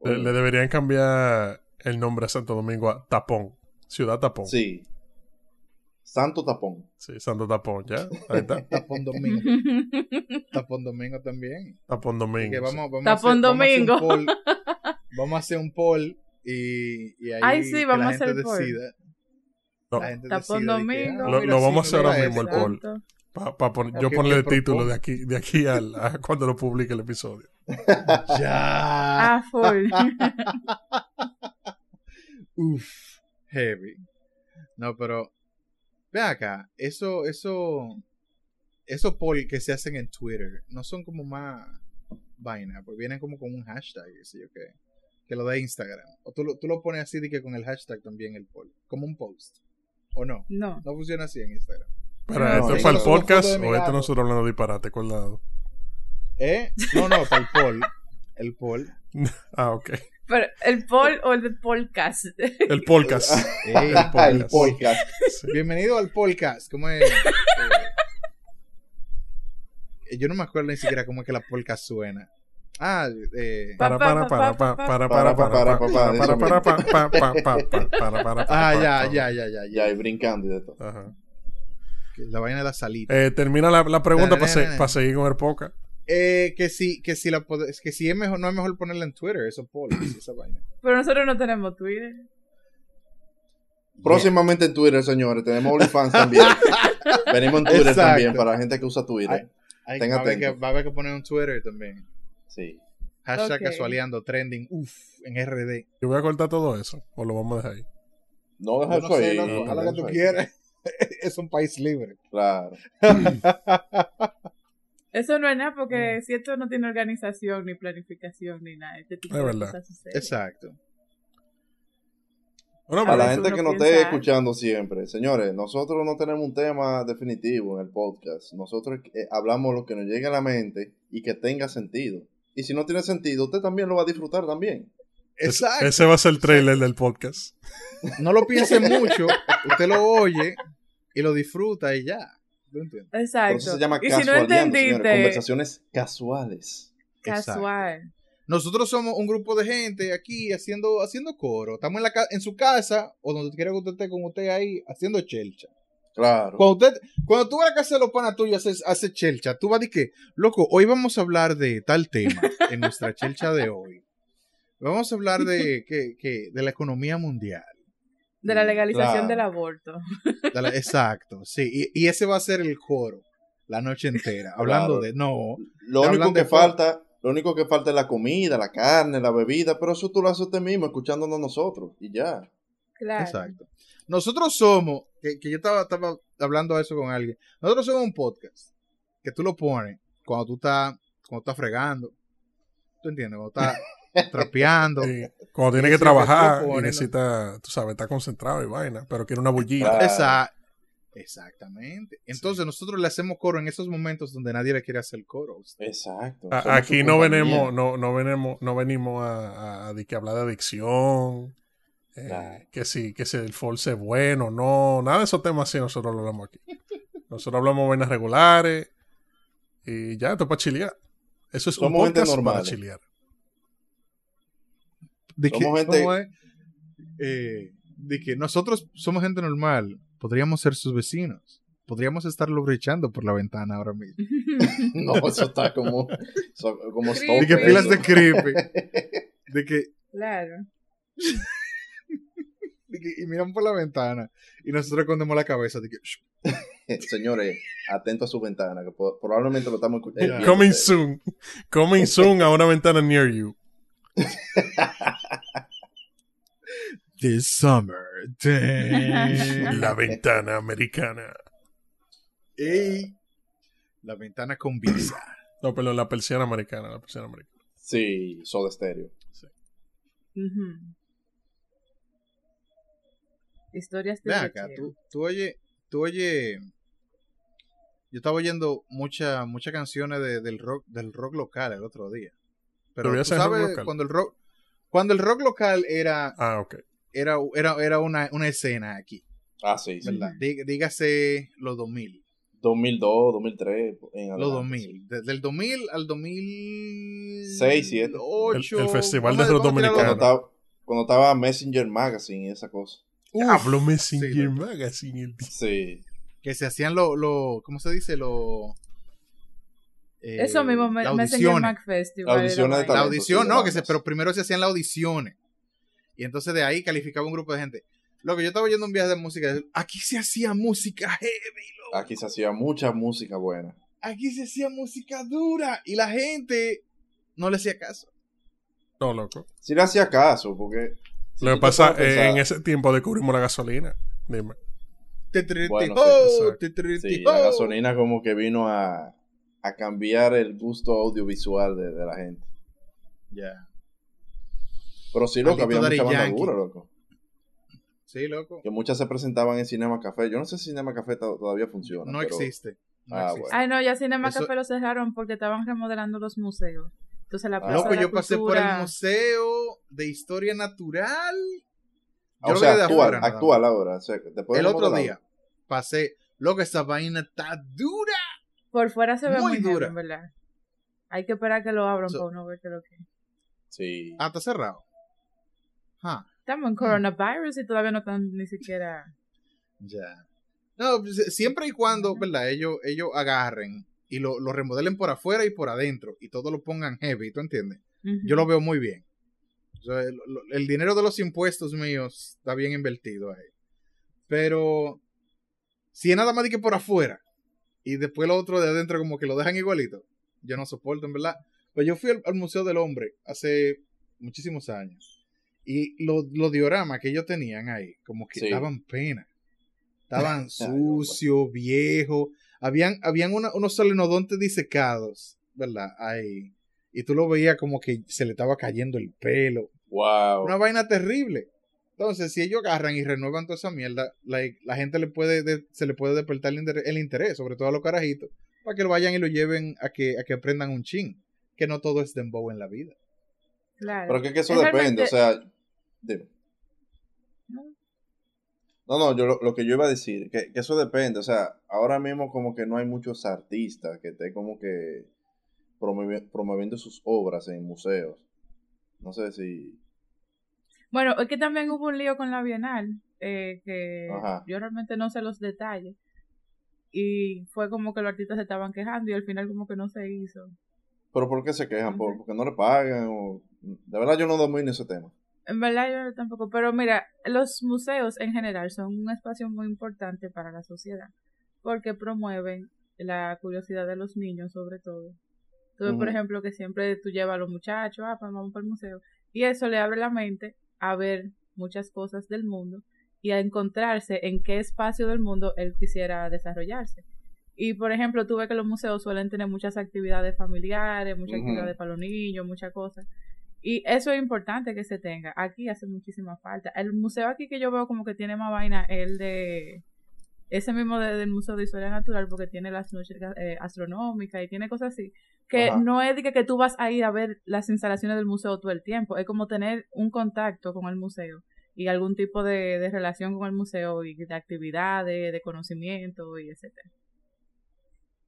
Le deberían cambiar el nombre a Santo Domingo a Tapón. Ciudad Tapón. Sí. Santo tapón. Sí, Santo Tapón, ¿ya? Ahí está. Tapón Domingo. Tapón Domingo también. Tapón Domingo. que vamos, vamos Tapón a hacer, Domingo. Vamos a hacer un poll. Vamos a hacer un poll y, y ahí Ay, sí, vamos la a hacer gente el poll. decida. No, La gente Tapón decida de que, Domingo. ah, Lo- sí, vamos a hacer ahora mismo, el poll. Exacto. Pa- pa pon- Ok, yo ponle ok, el por título favor. de aquí, de aquí al, a cuando lo publique el episodio. Ya. Ah, full. Uf, heavy. No, pero ve acá, eso, eso, esos poll que se hacen en Twitter no son como más vaina, pues vienen como con un hashtag, qué sé yo qué, que lo de Instagram. O tú, lo- tú lo pones así de que con el hashtag también el poll, como un post. ¿O no? No. No funciona así en Instagram. No, ¿esto es para el Solo podcast o esto gato. nosotros hablando de disparate colgado? ¿Eh? No, no, para el poll. El poll. Ah, ok. Pero el poll o el podcast. El podcast. El podcast. podcast. Sí. Bienvenido al podcast. ¿Cómo es? Eh, yo no me acuerdo ni siquiera cómo es que la podcast suena. Ah, eh, Para, para, para, para, para, para, para, para, para, para, para, para, para, para, para, para, para, ah, para, ya, para. ya, ya, ya, Ya, y brincando y de todo. Ajá. La vaina de la salita. Eh, termina la, la pregunta para seguir con el podcast. Eh, que si, que si la que si es mejor, no es mejor ponerla en Twitter, eso poll, esa vaina. Pero nosotros no tenemos Twitter. Próximamente en Twitter, señores. Tenemos OnlyFans también. Venimos en Twitter Exacto. también para la gente que usa Twitter. Ay, Ten va, a haber que, va a haber que poner un Twitter también. Sí. Hashtag Ok. casualeando, trending, uff, en RD. Yo voy a cortar todo eso. O lo vamos a dejar ahí. No deja no eso ahí. loco, no, haz lo que tú eso ahí. quieras. es un país libre. Claro. Eso no es nada porque si esto no tiene organización, ni planificación, ni nada. Este tipo Es de verdad. cosas suceden. Exacto. Bueno, A A la gente que nos piensa- esté escuchando siempre, señores, nosotros no tenemos un tema definitivo en el podcast. Nosotros eh, hablamos lo que nos llegue a la mente y que tenga sentido. Y si no tiene sentido, usted también lo va a disfrutar también. Exacto. ese va a ser el trailer del podcast. No lo piense mucho, usted lo oye y lo disfruta y ya. Exacto. Por eso se llama y si no entendiste, Conversaciones casuales. casual. nosotros somos un grupo de gente aquí haciendo, haciendo coro. Estamos en, la, en su casa o donde quiera que usted esté con usted ahí haciendo chelcha. Claro. Cuando, usted, cuando tú vas a la casa de los panas tuyos haces, haces chelcha, tú vas a decir que, loco, hoy vamos a hablar de tal tema en nuestra chelcha de hoy. Vamos a hablar de, que, que, de la economía mundial. De la legalización Claro. del aborto. De la- exacto, sí. Y, y ese va a ser el coro la noche entera. Hablando Claro. de, no, Lo único que falta, lo único que falta es la comida, la carne, la bebida, pero eso tú lo haces usted mismo, escuchándonos nosotros, y ya. Claro. Exacto. Nosotros somos, que, que yo estaba, estaba hablando de eso con alguien, nosotros somos un podcast que tú lo pones cuando tú estás, cuando estás fregando, ¿tú entiendes? Cuando estás trapeando. Sí, Cuando tiene que trabajar y necesita, tú sabes, está concentrado y vaina, pero quiere una bullita. Esa- exactamente. Entonces nosotros le hacemos coro en esos momentos donde nadie le quiere hacer coro. Exacto. A- Aquí no venimos, no, no venimos, no venimos a, a- a de que hablar de adicción, eh, Claro. que si, que si el false es bueno, no, nada de esos temas así nosotros lo hablamos aquí. Nosotros hablamos vainas regulares y ya, esto es para chilear. Eso es un Somos gente podcast para normal. chilear. De que, Somos gente- ¿cómo es? Eh, de que nosotros somos gente normal, podríamos ser sus vecinos. Podríamos estarlo brechando por la ventana ahora mismo. No, eso está como, so- como De que pilas de creepy. De que, Claro. de que- y miran por la ventana y nosotros escondemos la cabeza. De que. Señores, atento a su ventana, que probablemente lo estamos escuchando. Ya. Coming soon. Coming soon a una ventana near you. This summer. damn. La ventana americana. Ey, la ventana con visa. No, perdón, la persiana americana, la persiana americana. Sí, Soda Stereo. Ujú. Historias de acá, tú, tú oye, tú oye. Yo estaba oyendo muchas muchas canciones de- del rock del rock local el otro día. Pero Todavía tú rock sabes local. cuando el rock cuando el rock local era Ah, ok. era era, era una, una escena aquí, Ah, sí, sí. Dí- Dígase los 2000, 2002, 2003. En los adelante, 2000, desde el 2000 al 2000 Seis, siete. El- el Festival de Rock Dominicano. estaba, cuando estaba Messenger Magazine y esa cosa. Hablo sí, Messenger loco. Magazine. el. Sí. que se hacían lo, lo ¿cómo se dice? Lo eh, Eso mismo, me, las Messenger audiciones. Mac Festival. La audición La talento. audición, no, que se, bandas. pero primero se hacían las audiciones. Y entonces de ahí calificaba un grupo de gente. Lo que yo estaba oyendo un viaje de música, aquí se hacía música heavy, loco. Aquí se hacía mucha música buena. aquí se hacía música dura. Y la gente no le hacía caso. No, loco. Sí le hacía caso, porque... si Lo que pasa, eh, pensar- en ese tiempo descubrimos la gasolina. Dime. Bueno, sí, oh, Sí, la gasolina como que vino a, a cambiar el gusto audiovisual de, de la gente. Ya. Pero sí, loco, Maldito había mucha banda Yankee. dura, loco. Sí, loco. Que muchas se presentaban en Cinema Café. Yo no sé si Cinema Café to- todavía funciona. No pero- existe. No Ah, existe. bueno. Ay, no, ya Cinema Eso- Café lo cerraron porque estaban remodelando los museos. Entonces la Ah, Loco, de la yo pasé por el Museo de Historia Natural. Ah, Yo o lo sea, actual, nada actual ahora. O sea, El otro día pasé. Loco, esa vaina está dura. Por fuera se ve Muy dura. en verdad. Hay que esperar que lo abran So- para uno ver qué es lo que. Sí. Ah, está cerrado. Ah, Estamos en coronavirus y todavía no están ni siquiera... ya. No, pues, siempre y cuando, ¿verdad? Ellos, ellos agarren y lo, lo remodelen por afuera y por adentro y todo lo pongan heavy, ¿tú entiendes? Yo lo veo muy bien. O sea, el, el dinero de los impuestos míos está bien invertido ahí. Pero si es nada más de que por afuera y después lo otro de adentro como que lo dejan igualito, yo no soporto, en verdad. Pues yo fui al, al Museo del Hombre hace muchísimos años y los lo dioramas que ellos tenían ahí como que Sí. daban pena. Estaban Ay, sucios, viejos. Habían, habían una- unos solenodontes disecados, ¿verdad? Ahí. Y tú lo veías como que se le estaba cayendo el pelo. Wow. Una vaina terrible. Entonces, si ellos agarran y renuevan toda esa mierda, like, la gente le puede de- se le puede despertar el, inter- el interés, sobre todo a los carajitos, para que lo vayan y lo lleven a que, a que aprendan un chin. Que no todo es dembow en la vida. Claro. Pero que, que eso Es depende, realmente- o sea, dime. No. No, no, yo lo, lo que yo iba a decir, que, que eso depende, o sea, ahora mismo como que no hay muchos artistas que estén como que promovi- promoviendo sus obras en museos. No sé si... Bueno, es que también hubo un lío con la Bienal, eh, que Ajá. yo realmente no sé los detalles. Y fue como que los artistas se estaban quejando y al final como que no se hizo. ¿Pero por qué se quejan? ¿Por. ¿Porque no le pagan? O... De verdad yo no domino ese tema. En verdad yo tampoco, pero mira, los museos en general son un espacio muy importante para la sociedad, porque promueven la curiosidad de los niños sobre todo. Tú ves, por ejemplo, que siempre tú llevas a los muchachos, ah, pues vamos para el museo, y eso le abre la mente a ver muchas cosas del mundo y a encontrarse en qué espacio del mundo él quisiera desarrollarse. Y por ejemplo, tú ves que los museos suelen tener muchas actividades familiares, muchas actividades para los niños, muchas cosas. Y eso es importante que se tenga. Aquí hace muchísima falta. El museo aquí que yo veo como que tiene más vaina, el de ese mismo de- del Museo de Historia Natural, porque tiene las noches eh, astronómicas y tiene cosas así. Que Ajá. no es de que, que tú vas a ir a ver las instalaciones del museo todo el tiempo. Es como tener un contacto con el museo y algún tipo de, de relación con el museo y de actividades, de conocimiento y etcétera.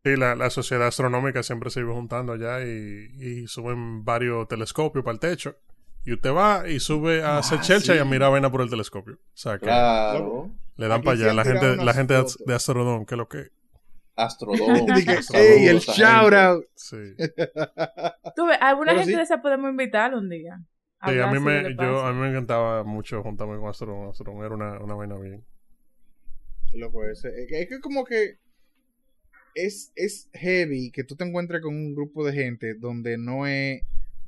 Sí, la, la sociedad astronómica siempre se iba juntando allá y, y suben varios telescopios para el techo. Y usted va y sube a hacer Ah, chelcha y a mirar vaina por el telescopio. O sea que Claro. Le dan Aquí para allá la gente, la gente de, Astrodome, que es lo que. Astrodome. ¡Ey, el shout out! Sí. Tú ves, alguna Pero gente sí. de esa podemos invitar un día. Sí, a mí me, yo, a mí me encantaba mucho juntarme con Astrodome. Astrodome era una, una vaina bien. Loco, ese. Es que- es que como que es, es heavy que tú te encuentres con un grupo de gente donde no es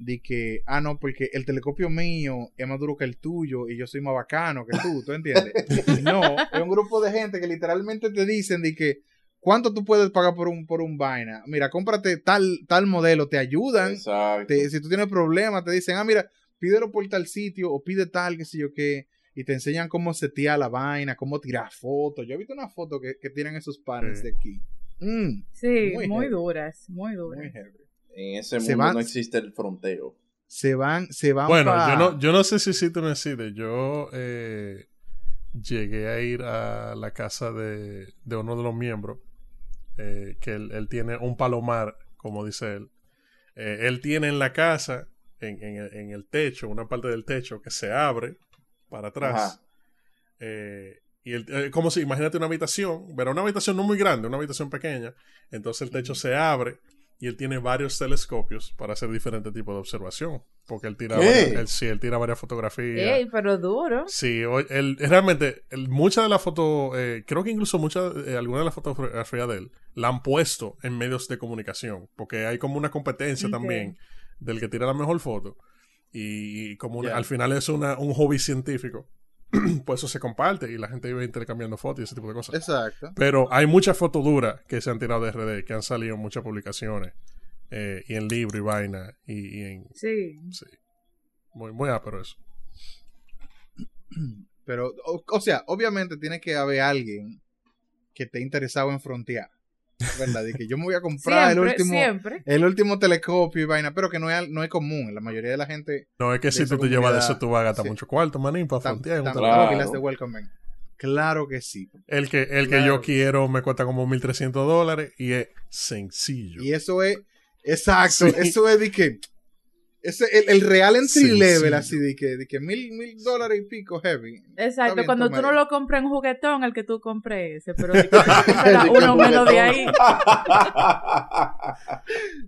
de que, ah, no, porque el telescopio mío es más duro que el tuyo y yo soy más bacano que tú, ¿tú entiendes? no, es un grupo de gente que literalmente te dicen de que, ¿cuánto tú puedes pagar por un, por un vaina? Mira, cómprate tal, tal modelo, te ayudan. Te- si tú tienes problemas, te dicen, ah, mira, pídelo por tal sitio o pide tal, qué sé yo qué, y te enseñan cómo setear la vaina, cómo tirar fotos. Yo he visto una foto que, que tienen esos panes Sí. de aquí. Mm, Sí, muy duras, muy duras. muy heavy. En ese Se mundo van- no existe el fronteo. Se van, se van Bueno, pa- yo no, yo no sé si sí te me decide. Yo eh, llegué a ir a la casa de, de uno de los miembros, eh, que él, él tiene un palomar, como dice él. Eh, él tiene en la casa, en, en el- en el techo, una parte del techo que se abre para atrás. Eh, y el, eh, como si, imagínate una habitación, pero una habitación no muy grande, una habitación pequeña. Entonces el techo se abre y él tiene varios telescopios para hacer diferentes tipos de observación. Porque él tira, varias, él, sí, él tira varias fotografías. Ey, pero duro. Sí, él, realmente, él- muchas de las fotos, eh, creo que incluso muchas, eh, algunas de las fotografías de él, la han puesto en medios de comunicación, porque hay como una competencia también del que tira la mejor foto. Y, y como una- al final es una, un hobby científico, pues eso se comparte y la gente vive intercambiando fotos y ese tipo de cosas. Exacto. Pero hay muchas fotos duras que se han tirado de RD, que han salido en muchas publicaciones, eh, y en libro y vaina, y, y en... Sí. Sí. Muy, muy ápero eso. Pero, o, o sea, obviamente tiene que haber alguien que esté interesado en frontear. ¿Verdad? De que yo me voy a comprar Siempre, el último siempre. el último telescopio y vaina, pero que no es, no es común. La mayoría de la gente No es que si tú te llevas de eso, tú vas a gastar sí. mucho cuarto, manín, para frontear. Claro. pilas de welcome man. Claro que sí. El que, el que yo quiero me cuesta como 1.300 dólares y es sencillo. Y eso es, exacto, Sí. eso es de que, ese, el, el real entry Sencillo. level, así de que, de que mil, mil dólares y pico heavy. Exacto, bien, cuando tú no lo compras en juguetón, el que tú compres ese, pero si tú compras uno menos de ahí.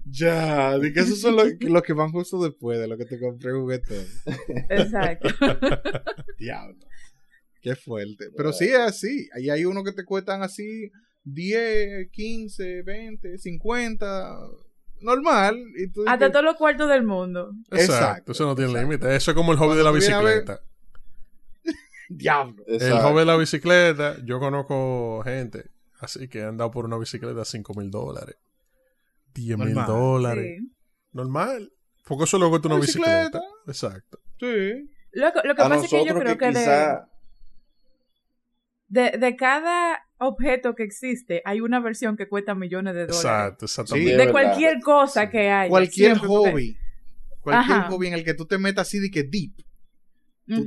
Ya, de que esos son los los que van justo después de lo que te compré juguetón. Exacto. Diablo. Qué fuerte. Pero sí es así. Ahí hay uno que te cuestan así 10, 15, 20, 50. Normal. Y tú Hasta dices, todos los cuartos del mundo. Exacto, Exacto, eso no tiene límite. Eso es como el hobby de la ver- bicicleta. Diablo. El hobby de la bicicleta, yo conozco gente así que han dado por una bicicleta a 5 mil dólares, 10 mil dólares. Sí. Normal. Porque eso lo cuesta una Una bicicleta. bicicleta. Exacto. Sí. Lo, que- lo que A pasa es que yo creo que, que, de, quizá... de, de cada objeto que existe, hay una versión que cuesta millones de dólares. Exacto, exactamente. Sí. De cualquier verdad. cosa Sí. que haya. Cualquier hobby. Cualquier Ajá. hobby en el que tú te metas así de que deep.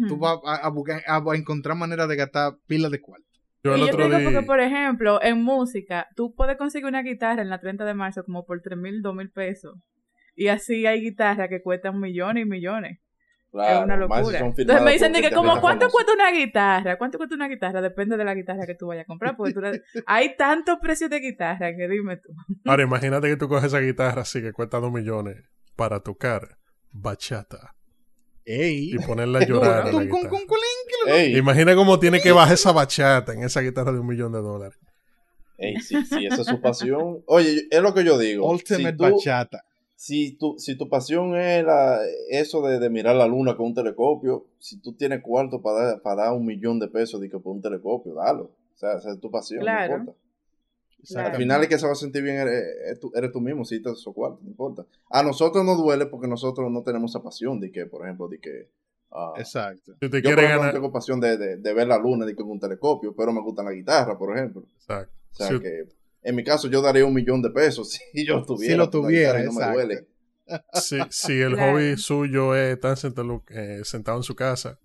Tú, vas a, a buscar- a- a encontrar maneras de gastar pilas de cuarto. Yo el y yo te digo día. porque, por ejemplo, en música, tú puedes conseguir una guitarra en la 30 de marzo como por 3 mil, 2 mil pesos. Y así hay guitarras que cuestan millones y millones. Claro, es una locura. son Entonces me dicen de que como cuánto cuesta una guitarra, cuánto cuesta una guitarra, depende de la guitarra que tú vayas a comprar, porque tú hay tantos precios de guitarra que dime tú. Ahora, imagínate que tú coges esa guitarra así que cuesta dos millones para tocar bachata Ey. y ponerla a llorar la guitarra. Ey, Imagina cómo tiene que bajar esa bachata en esa guitarra de un millón de dólares. ey, sí, sí, esa es su pasión. Oye, es lo que yo digo. Ultimate si tú, bachata. Si tu, si tu pasión es la, eso de, de mirar la luna con un telescopio, si tú tienes cuarto para dar, para dar un millón de pesos de que por un telescopio, dalo. O sea, esa es tu pasión, Claro. no importa. Claro. Al final el que se va a sentir bien eres, eres tú, eres tú mismo, si te esos cuartos, no importa. A nosotros nos duele porque nosotros no tenemos esa pasión de que, por ejemplo, de que... ah, Exacto. Si te yo, por ejemplo, no tengo pasión de, de, de ver la luna de que con un telescopio, pero me gusta la guitarra, por ejemplo. Exacto. O sea Si- que, en mi caso, yo daría un millón de pesos si yo tuviera. Si lo tuviera, no me duele. si, si el Claro. hobby suyo es estar sentado, eh, sentado en su casa,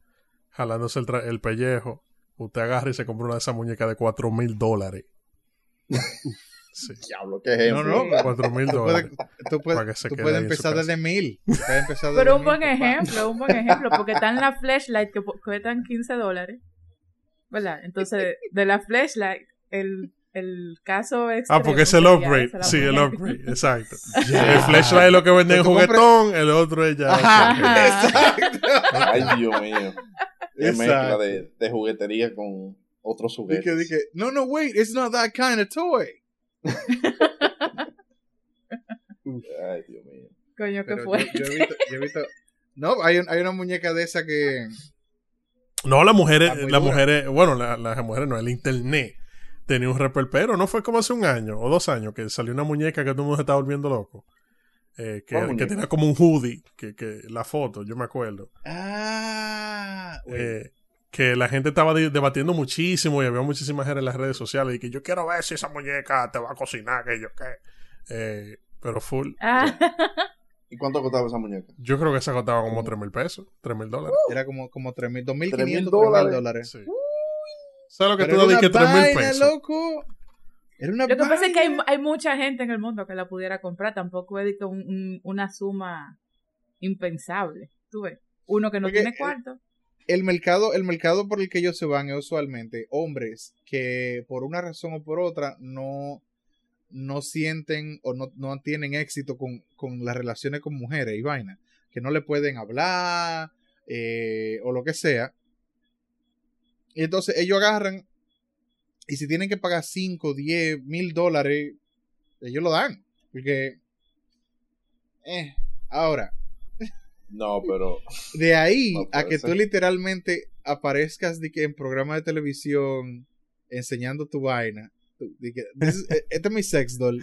jalándose el, tra- el pellejo, usted agarra y se compra una de esas muñecas de 4 mil dólares. Sí, Diablo, qué ejemplo. No, no. 4 mil Tú dólares. puedes, tú puedes- Para que se tú quede puedes ahí en su empezar casa. desde mil. Tú puedes empezar desde Pero un mil, buen papá. ejemplo, un buen ejemplo, porque están las flashlight que cuestan 15 dólares, ¿verdad? Entonces, de la flashlight, el, el caso Ah, extremo porque es el upgrade. la Sí, el upgrade. Exacto. Ya. El flashlight es lo que venden en juguetón, el otro es ya. Ajá. Ajá. Ay, Dios mío. Qué mezcla Exacto. de, de juguetería con otros Dije, juguetes. dije, no, no, wait, it's not that kind of toy. Ay, Dios mío. Coño, Pero fue. yo, yo he visto, yo he visto- No, hay, un- hay una muñeca de esa que. No, las mujeres, las mujeres, bueno, la- las mujeres no, el internet tenía un reperpero, no fue como hace un año o dos años que salió una muñeca que todo el mundo se estaba volviendo loco. Eh, que, tenía como un hoodie, que, que la foto, yo me acuerdo. Ah. Eh, que la gente estaba debatiendo muchísimo y había muchísima gente en las redes sociales y que yo quiero ver si esa muñeca te va a cocinar, que yo qué. Eh, pero full. Ah, ¿Y cuánto costaba esa muñeca? Yo creo que esa costaba como ¿Cómo? 3 mil pesos, 3 mil dólares. Era como, como 3.000, 2.500, 3.000 3.000 dólares. dólares. Sí. ¿Sabes lo que Pero tú que 3 mil vaina, pesos? loco. Era una Lo que pasa es que hay, hay mucha gente en el mundo que la pudiera comprar. Tampoco es un- un- una suma impensable. Tú ves, uno que no Porque, tiene cuarto. el mercado, el mercado por el que ellos se van es usualmente hombres que por una razón o por otra no, no sienten o no, no tienen éxito con, con las relaciones con mujeres y vaina. Que no le pueden hablar eh, o lo que sea. Y entonces ellos agarran y si tienen que pagar 5, 10, mil dólares, ellos lo dan. Porque... Eh, ahora, No, pero. de ahí No a que ser. tú literalmente aparezcas de que en programa de televisión enseñando tu vaina. de que, "This is- eh, este es mi sex doll.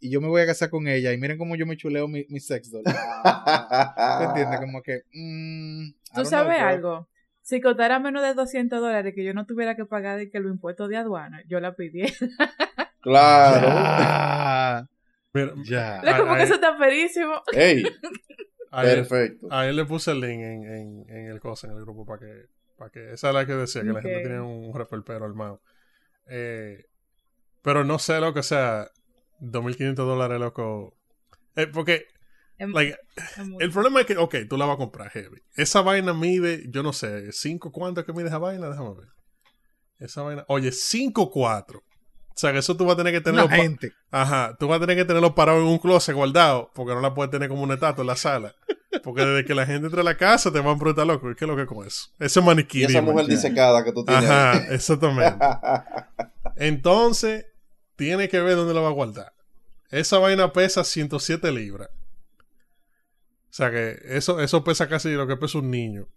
Y yo me voy a casar con ella. Y miren cómo yo me chuleo mi, mi sex doll. ¿Te entiendes? Como que. mm, Tú sabes know, bro. algo. Si costara menos de 200 dólares que yo no tuviera que pagar de que los impuestos de aduana, yo la pidiera. Claro. Ya. Mira, Ya. Loco, porque ahí- eso está perísimo. Ey, ahí- perfecto. A él le puse el link en, en, en el cosa, en el grupo, para que, para que. Esa es la que decía, que la gente tenía un reperpero armado. Eh, pero no sé lo que sea. 2.500 dólares, loco. Eh, porque, Es- like, mucho. el problema es que, ok, tú la vas a comprar heavy. Esa vaina mide, yo no sé, ¿5 cuánto es que mide esa vaina? Déjame ver. Esa vaina, oye, 5.4. O sea, que eso tú vas a tener que tenerlo. Una gente. Ajá, tú vas a tener que tenerlo parado en un closet guardado, porque no la puedes tener como un estatua en la sala. Porque desde que la gente entre a la casa te van a preguntar, loco, ¿qué es lo que es con eso? Ese maniquí. Y esa mujer disecada que tú tienes. Ajá, exactamente. Entonces, tiene que ver dónde la va a guardar. Esa vaina pesa 107 libras. O sea que eso, eso pesa casi lo que pesa un niño.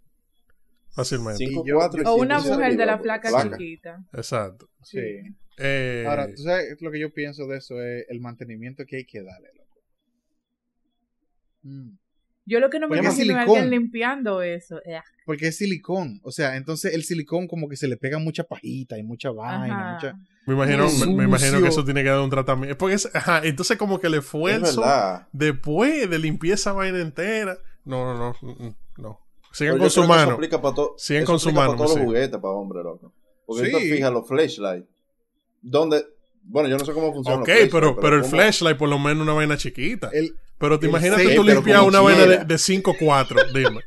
Fácilmente. Cinco, Y yo- cuatro y O una mujer de la placa. chiquita. Exacto. Sí. Eh, Ahora, tú sabes lo que yo pienso de eso es el mantenimiento que hay que darle, loco. Mm. Yo lo que no me imagino es alguien limpiando eso. Eh, Porque es silicón. O sea, entonces el silicón como que se le pega mucha pajita y mucha vaina, mucha... me, imagino, me, me imagino que eso tiene que dar un tratamiento. Porque es- ajá, entonces como que el Es esfuerzo verdad. después de limpiar esa vaina entera. No, no, no. mm, no. Sigan Pero con su mano. aplica para to- Siguen eso con su mano, Para todos sí. los juguetes para hombres, loco. Porque Sí. fijas los flashlights. Donde. Bueno, yo no sé cómo funciona. Ok, pero, pero el flashlight por lo menos una vaina chiquita. El, Pero te imagínate seis, tú limpiar una vaina de, quiera. de 5.4, dime.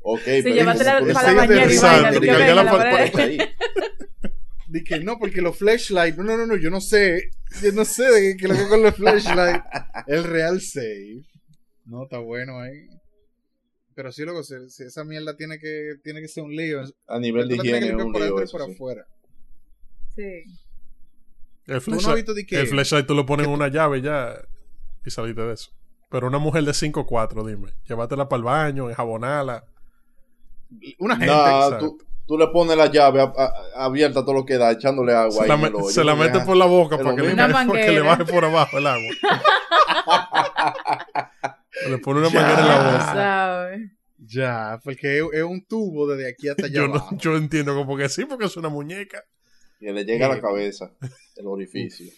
Ok, Sí, pero llévatela ¿por qué para la bañera y vaina. la la fa- pared. por ahí. Di que no, porque los flashlights. No, no, no, no, yo no sé. Yo no sé de qué lo que con los flashlights. El real save. No, está bueno ahí. Pero sí, luego, si, si esa mierda tiene que, tiene que ser un lío. A nivel de higiene un por lío eso, por sí. afuera. Sí. El Tú no has flashlight, visto de que. el flashlight tú lo pones en una llave ya y saliste de eso. Pero una mujer de 5'4, dime. Llévatela para el baño, enjabonala. Una gente. Nah, tú, tú le pones la llave a- a- abierta todo lo que da, echándole agua. Se ahí la, me- se la mete por la boca para que, le, para que baje por abajo el agua. le pone una manguera en la boca. Ya, porque es, es un tubo desde aquí hasta allá Yo, no- yo entiendo como que sí, porque es una muñeca. Que le llega a la Eh, cabeza el orificio.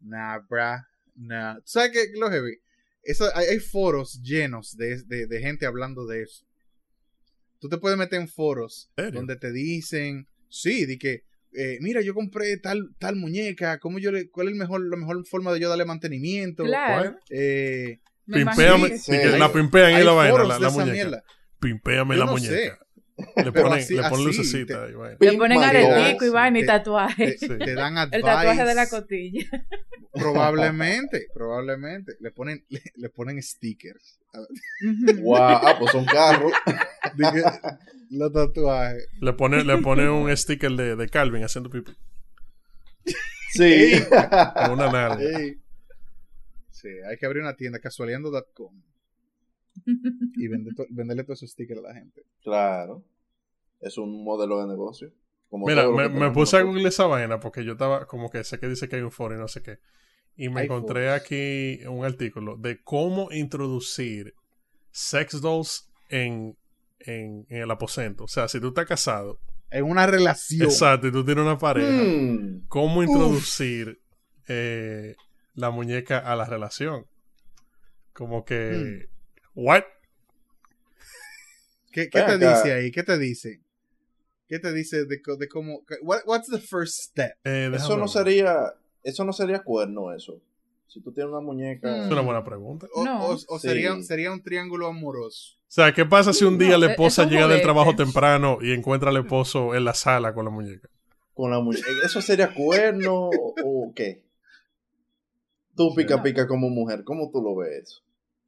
Nah, bruh. Nah. ¿Tú ¿Sabes qué? Lo heavy. Eso, hay, hay foros llenos de, de, de gente hablando de eso. Tú te puedes meter en foros donde te dicen, sí, de que, eh, mira, yo compré tal, tal muñeca, ¿cómo yo le, ¿cuál es el mejor, la mejor forma de yo darle mantenimiento? Claro. Eh, Me Pimpéame, imagino que sí, la pimpean y la vaina, la, muñeca. Yo la no muñeca. sé. Le ponen, así- le ponen lucecita te- y vaina. Le ponen aretico y vaina y tatuaje. Te dan advice. El tatuaje de la cotilla. Probablemente, probablemente. Le ponen, le, le ponen stickers. Wow, ah, pues son carros. Los tatuajes. Le pone, le pone un sticker de, de Calvin haciendo pipí. Sí. Con una nalga. Sí, hay que abrir una tienda, casualeando.com. Y vender to- venderle todos esos stickers a la gente. claro. Es un modelo de negocio. Como Mira, me, puse a googlear esa vaina porque yo estaba como que sé que dice que hay un foro y no sé qué. Y me Hay encontré foros. aquí un artículo de cómo introducir sex dolls en, en, en el aposento. O sea, si tú estás casado, En una relación. exacto, y tú tienes una pareja, Hmm. cómo introducir eh, la muñeca a la relación. Como que, ¿what? ¿Qué, te dice ahí? ¿Qué te dice? ¿Qué te dice de, cómo... what- what's the first step? Eh, Eso no sería, eso no sería cuerno, eso. Si tú tienes una muñeca. Es una buena pregunta. O, No. o- o Sí. sería, sería un triángulo amoroso. O sea, ¿qué pasa si un día No, la e- esposa llega del trabajo temprano y encuentra al esposo en la sala con la muñeca? con la muñeca. ¿Eso sería cuerno o, qué? Tú pica pica como mujer, ¿cómo tú lo ves?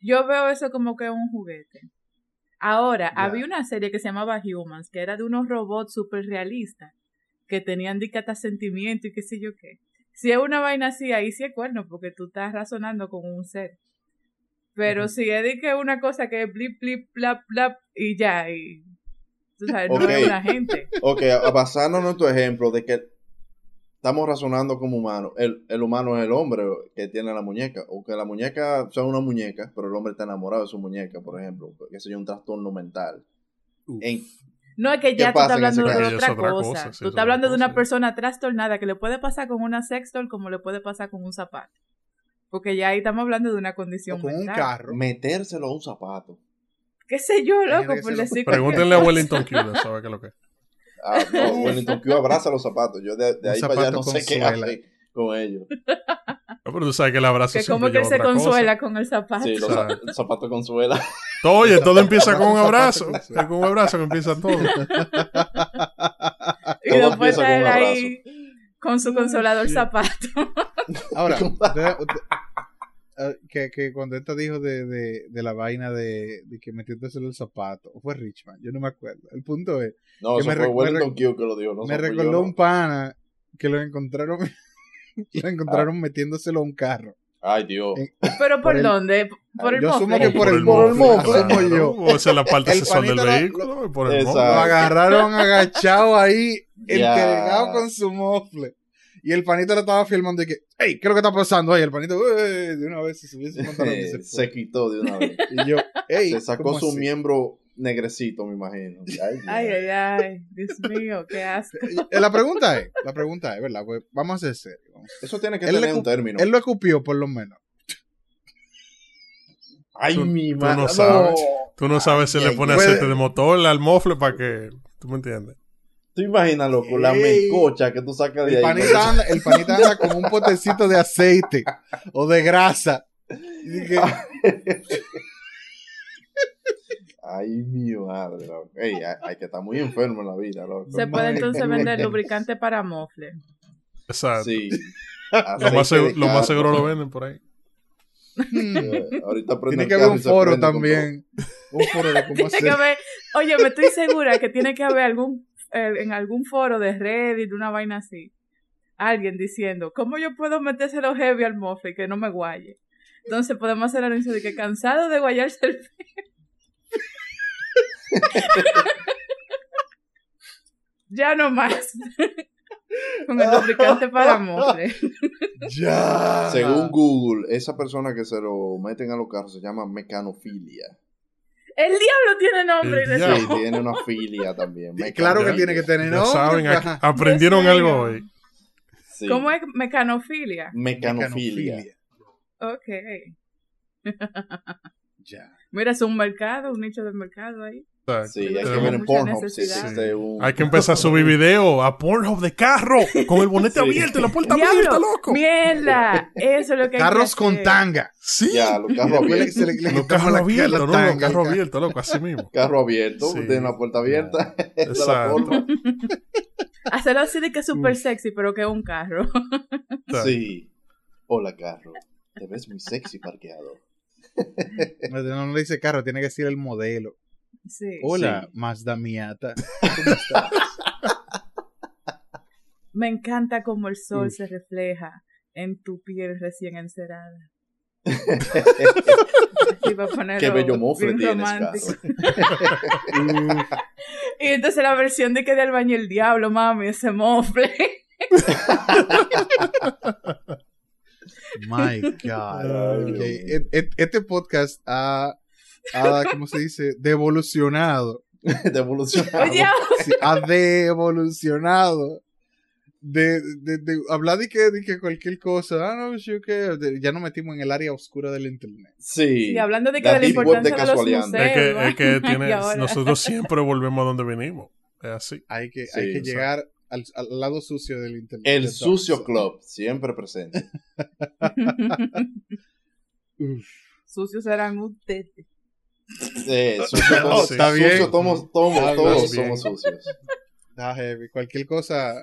Yo veo eso como que un juguete. Ahora, había una serie que se llamaba Humans, que era de unos robots súper realistas, que tenían dicata sentimiento y qué sé yo qué. Si es una vaina así, ahí sí es cuerno, porque tú estás razonando con un ser. Pero si es de que una cosa que es blip, blip, blap, blap, y ya, y tú sabes, no es una gente. Ok, basándonos en tu ejemplo de que estamos razonando como humanos. El, el humano es el hombre que tiene la muñeca. O que la muñeca sea una muñeca, pero el hombre está enamorado de su muñeca, por ejemplo. Que sería un trastorno mental. En- No es que ¿Qué ya tú estás hablando de otra Es otra cosa. cosa, sí, tú es estás hablando de una cosa. persona trastornada que le puede pasar con una sextol como le puede pasar con un zapato. Porque ya ahí estamos hablando de una condición O con un mental. carro. metérselo a un zapato. ¿Qué sé yo, loco? que Por decir Pregúntenle a Wellington Q, ¿sabe qué es lo que es? Ah, no, Wellington Q abraza los zapatos. Yo de, ahí para allá no sé qué hace con ellos. No, pero tú sabes que el abrazo que como que él se cosa. consuela con el zapato. Sí, los O sea, zap- el zapato consuela. Todo, oye, todo empieza con un abrazo. Es con un abrazo que empieza todo. y todo después él un ahí con su consolador zapato. Ahora, que, que cuando esta dijo de, de, de la vaina de, de que metiéndoselo el zapato, o fue Richman, yo no me acuerdo. El punto es, No, Que eso me fue me Q que lo dijo. No me yo, recordó no. un pana que lo encontraron, lo encontraron metiéndoselo a un carro. Ay, Dios. En- ¿Pero por, Por el- dónde? Por el Yo asumo mofle. que por el Por el mofle, mofle. yo. O sea, la parte El sexual del panita lo- vehículo. por el Exacto. Lo mofle. agarraron agachado ahí, Ya. encargado con su mofle. Y el panito lo estaba filmando y que, hey, ¿qué es lo que está pasando ahí? El panito, de una vez se subió ese pantalón y se se fue. quitó de una vez. Y yo, hey, se sacó ¿cómo su así? miembro negrecito, me imagino. Ay. Ay, ay, ay. Dios mío, qué asco. Eh, La pregunta es, la pregunta es, ¿verdad? Pues vamos a ser serios. vamos. Eso tiene que Él tener le un término. Él lo escupió, por lo menos. Ay, Tú- mi tú madre. no sabes. Tú no sabes si Ay, le pone puede- aceite de motor al mofle para que. ¿Tú me entiendes? Tú imaginas, loco, la Ey. melcocha que tú sacas de El ahí. panita, anda, el panita anda con un potecito de aceite o de grasa. Ay, mi madre, loco. Ey, hay, hay que estar muy enfermo en la vida, loco. Se puede entonces vender lubricante para mofle. Exacto. Sí. Lo más, seguro, lo más carro. seguro lo venden por ahí. Eh, Ahorita Tiene que haber un foro también. Un foro de cómo Tiene que hacer. haber, oye, me estoy segura que tiene que haber algún, en algún foro de Reddit, una vaina así, alguien diciendo, ¿cómo yo puedo metérselo heavy al mofle y que no me guaye? Entonces podemos hacer el anuncio de que cansado de guayarse el ya no más. Con el lubricante para mofle. Ya. Según Google, esa persona que se lo meten a los carros se llama mecanofilia. El diablo tiene nombre. El diablo. Sí, tiene una filia también. Claro que tiene que tener nombre. saben, ajá. aprendieron algo hoy. Sí. ¿Cómo es mecanofilia? Mecanofilia. Ok. Ya. Mira, es un mercado, un nicho de mercado ahí. Sí, hay que Tenemos- ver en mucha Pornhub si necesidad. existe un... Hay que empezar a subir video a Pornhub de carro con el bonete Sí. abierto y la puerta abierta, loco. ¡Mierda! Eso es lo que hay que Carros con hacer. tanga. Sí, Ya, los carros abiertos. le- le los carros abiertos, no, los tanga, carros abiertos, loco, así mismo. Carro abierto, Sí. tiene la puerta abierta. Exacto. Hacerlo así de que es súper sexy, pero que es un carro. Sí. Hola, carro. Te ves muy sexy parqueado. No, no le dice carro, tiene que decir el modelo. Sí. Hola, Sí. Mazda Miata. ¿Cómo estás? Me encanta cómo el sol Uf. se refleja en tu piel recién encerada. Qué bello mofle tienes. Y entonces la versión de que de albañil el diablo, mami, ese mofle. My God. Et- et- Este podcast ha, ha, ¿cómo se dice? Devolucionado. De evolucionado. Oye, Sí, ha devolucionado. De, de, de hablar de que, de que cualquier cosa, ah, no, sí, que de- ya nos metimos en el área oscura del internet. Sí. y hablando de que La de la importancia de de, los museos. Es que, es que Y tiene, ahora- nosotros siempre volvemos a donde venimos. Es así. Hay que, Sí, hay que llegar al, al lado sucio del internet. El sucio club, siempre presente. Uf. Sucios serán ustedes. Sí, sucio, No, todos, está bien. sucio, todos somos sucios. Está heavy. Cualquier cosa,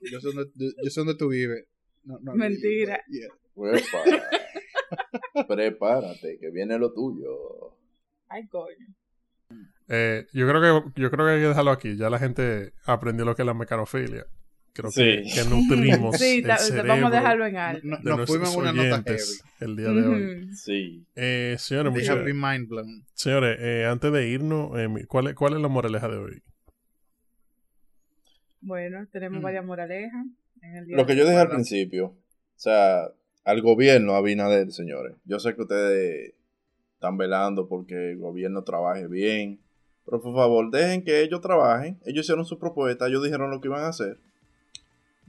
yo sé donde, yo sé donde tú vives. No, no, Mentira. yeah. Prepárate, que viene lo tuyo. Ay, coño. Eh, yo creo que yo creo que hay que dejarlo aquí. Ya la gente aprendió lo que es la mecanofilia. Creo que, Sí. que nutrimos Sí, el cerebro vamos a dejarlo en alto. No- de nos fuimos una nota oyentes el día de hoy. Sí. Eh, señores, muchas- mind blown. señores eh, antes de irnos, eh, ¿cuál, es, ¿cuál es la moraleja de hoy? Bueno, tenemos Mm. varias moralejas. En el día Lo que yo dije al principio, o sea, al gobierno, a Abinader, señores. Yo sé que ustedes están velando porque el gobierno trabaje bien, pero por favor, dejen que ellos trabajen. Ellos hicieron su propuesta, ellos dijeron lo que iban a hacer.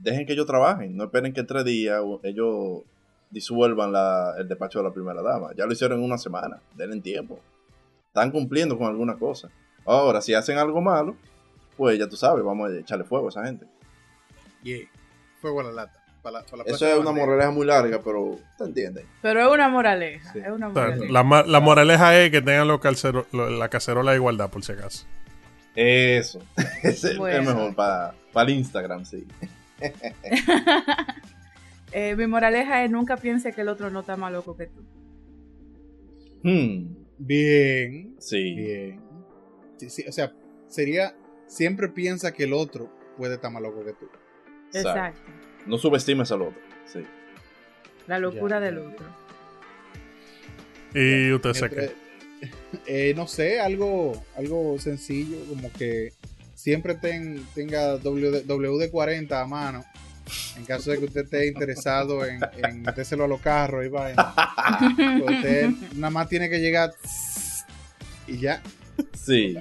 Dejen que ellos trabajen, no esperen que en tres días o- ellos disuelvan la- el despacho de la primera dama. Ya lo hicieron en una semana, denle tiempo. Están cumpliendo con alguna cosa. Ahora, si hacen algo malo, pues ya tú sabes, vamos a echarle fuego a esa gente. Yeah. Fuego a la lata. La Eso es una moraleja muy larga, pero te entienden. Pero es una moraleja. Sí. Es una moraleja. la, la moraleja es que tengan los calcero- lo- la cacerola de igualdad, por si acaso. Eso. Es Bueno. el mejor para el Instagram, sí. Eh, mi moraleja es nunca piense que el otro no está más loco que tú. Hmm, Bien. sí. Bien. Sí, sí, o sea, sería. Siempre piensa que el otro puede estar más loco que tú. Exacto. Exacto. No subestimes al otro. Sí. La locura Ya, del ya. otro. Y usted se eh, no sé, algo, algo sencillo, como que siempre ten- tenga WD, WD-40 a mano. En caso de que usted esté interesado en, en metérselo a los carros y vaina. Pues usted nada más tiene que llegar y ya. Sí.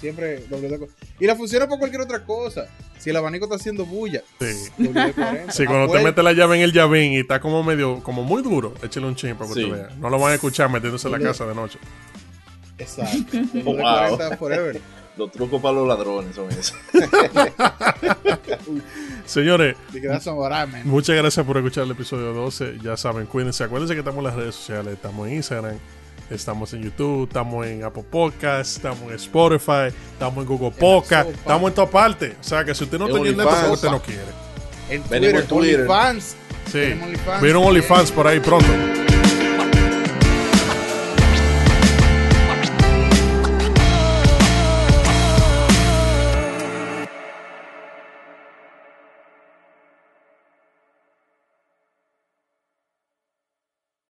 Siempre WD-40. Y la funciona para cualquier otra cosa. Si el abanico está haciendo bulla, Sí. WD-40. Sí, cuando te mete la llave en el llavín y está como medio, como muy duro, échale un chin para que Sí. usted vea. No lo van a escuchar metiéndose en la casa de noche. Exacto. Wow. WD-40 forever. Los trucos para los ladrones son esos. Señores, muchas gracias por escuchar el episodio 12. Ya saben, cuídense. Acuérdense que estamos en las redes sociales. Estamos en Instagram, Estamos en YouTube, estamos en Apple Podcasts, estamos en Spotify, estamos en Google Podcast, estamos en todas partes. O sea que si usted no En está oyendo esto, usted no quiere. En Venimos Twitter, en Twitter. OnlyFans. Sí. Vieron OnlyFans por ahí pronto.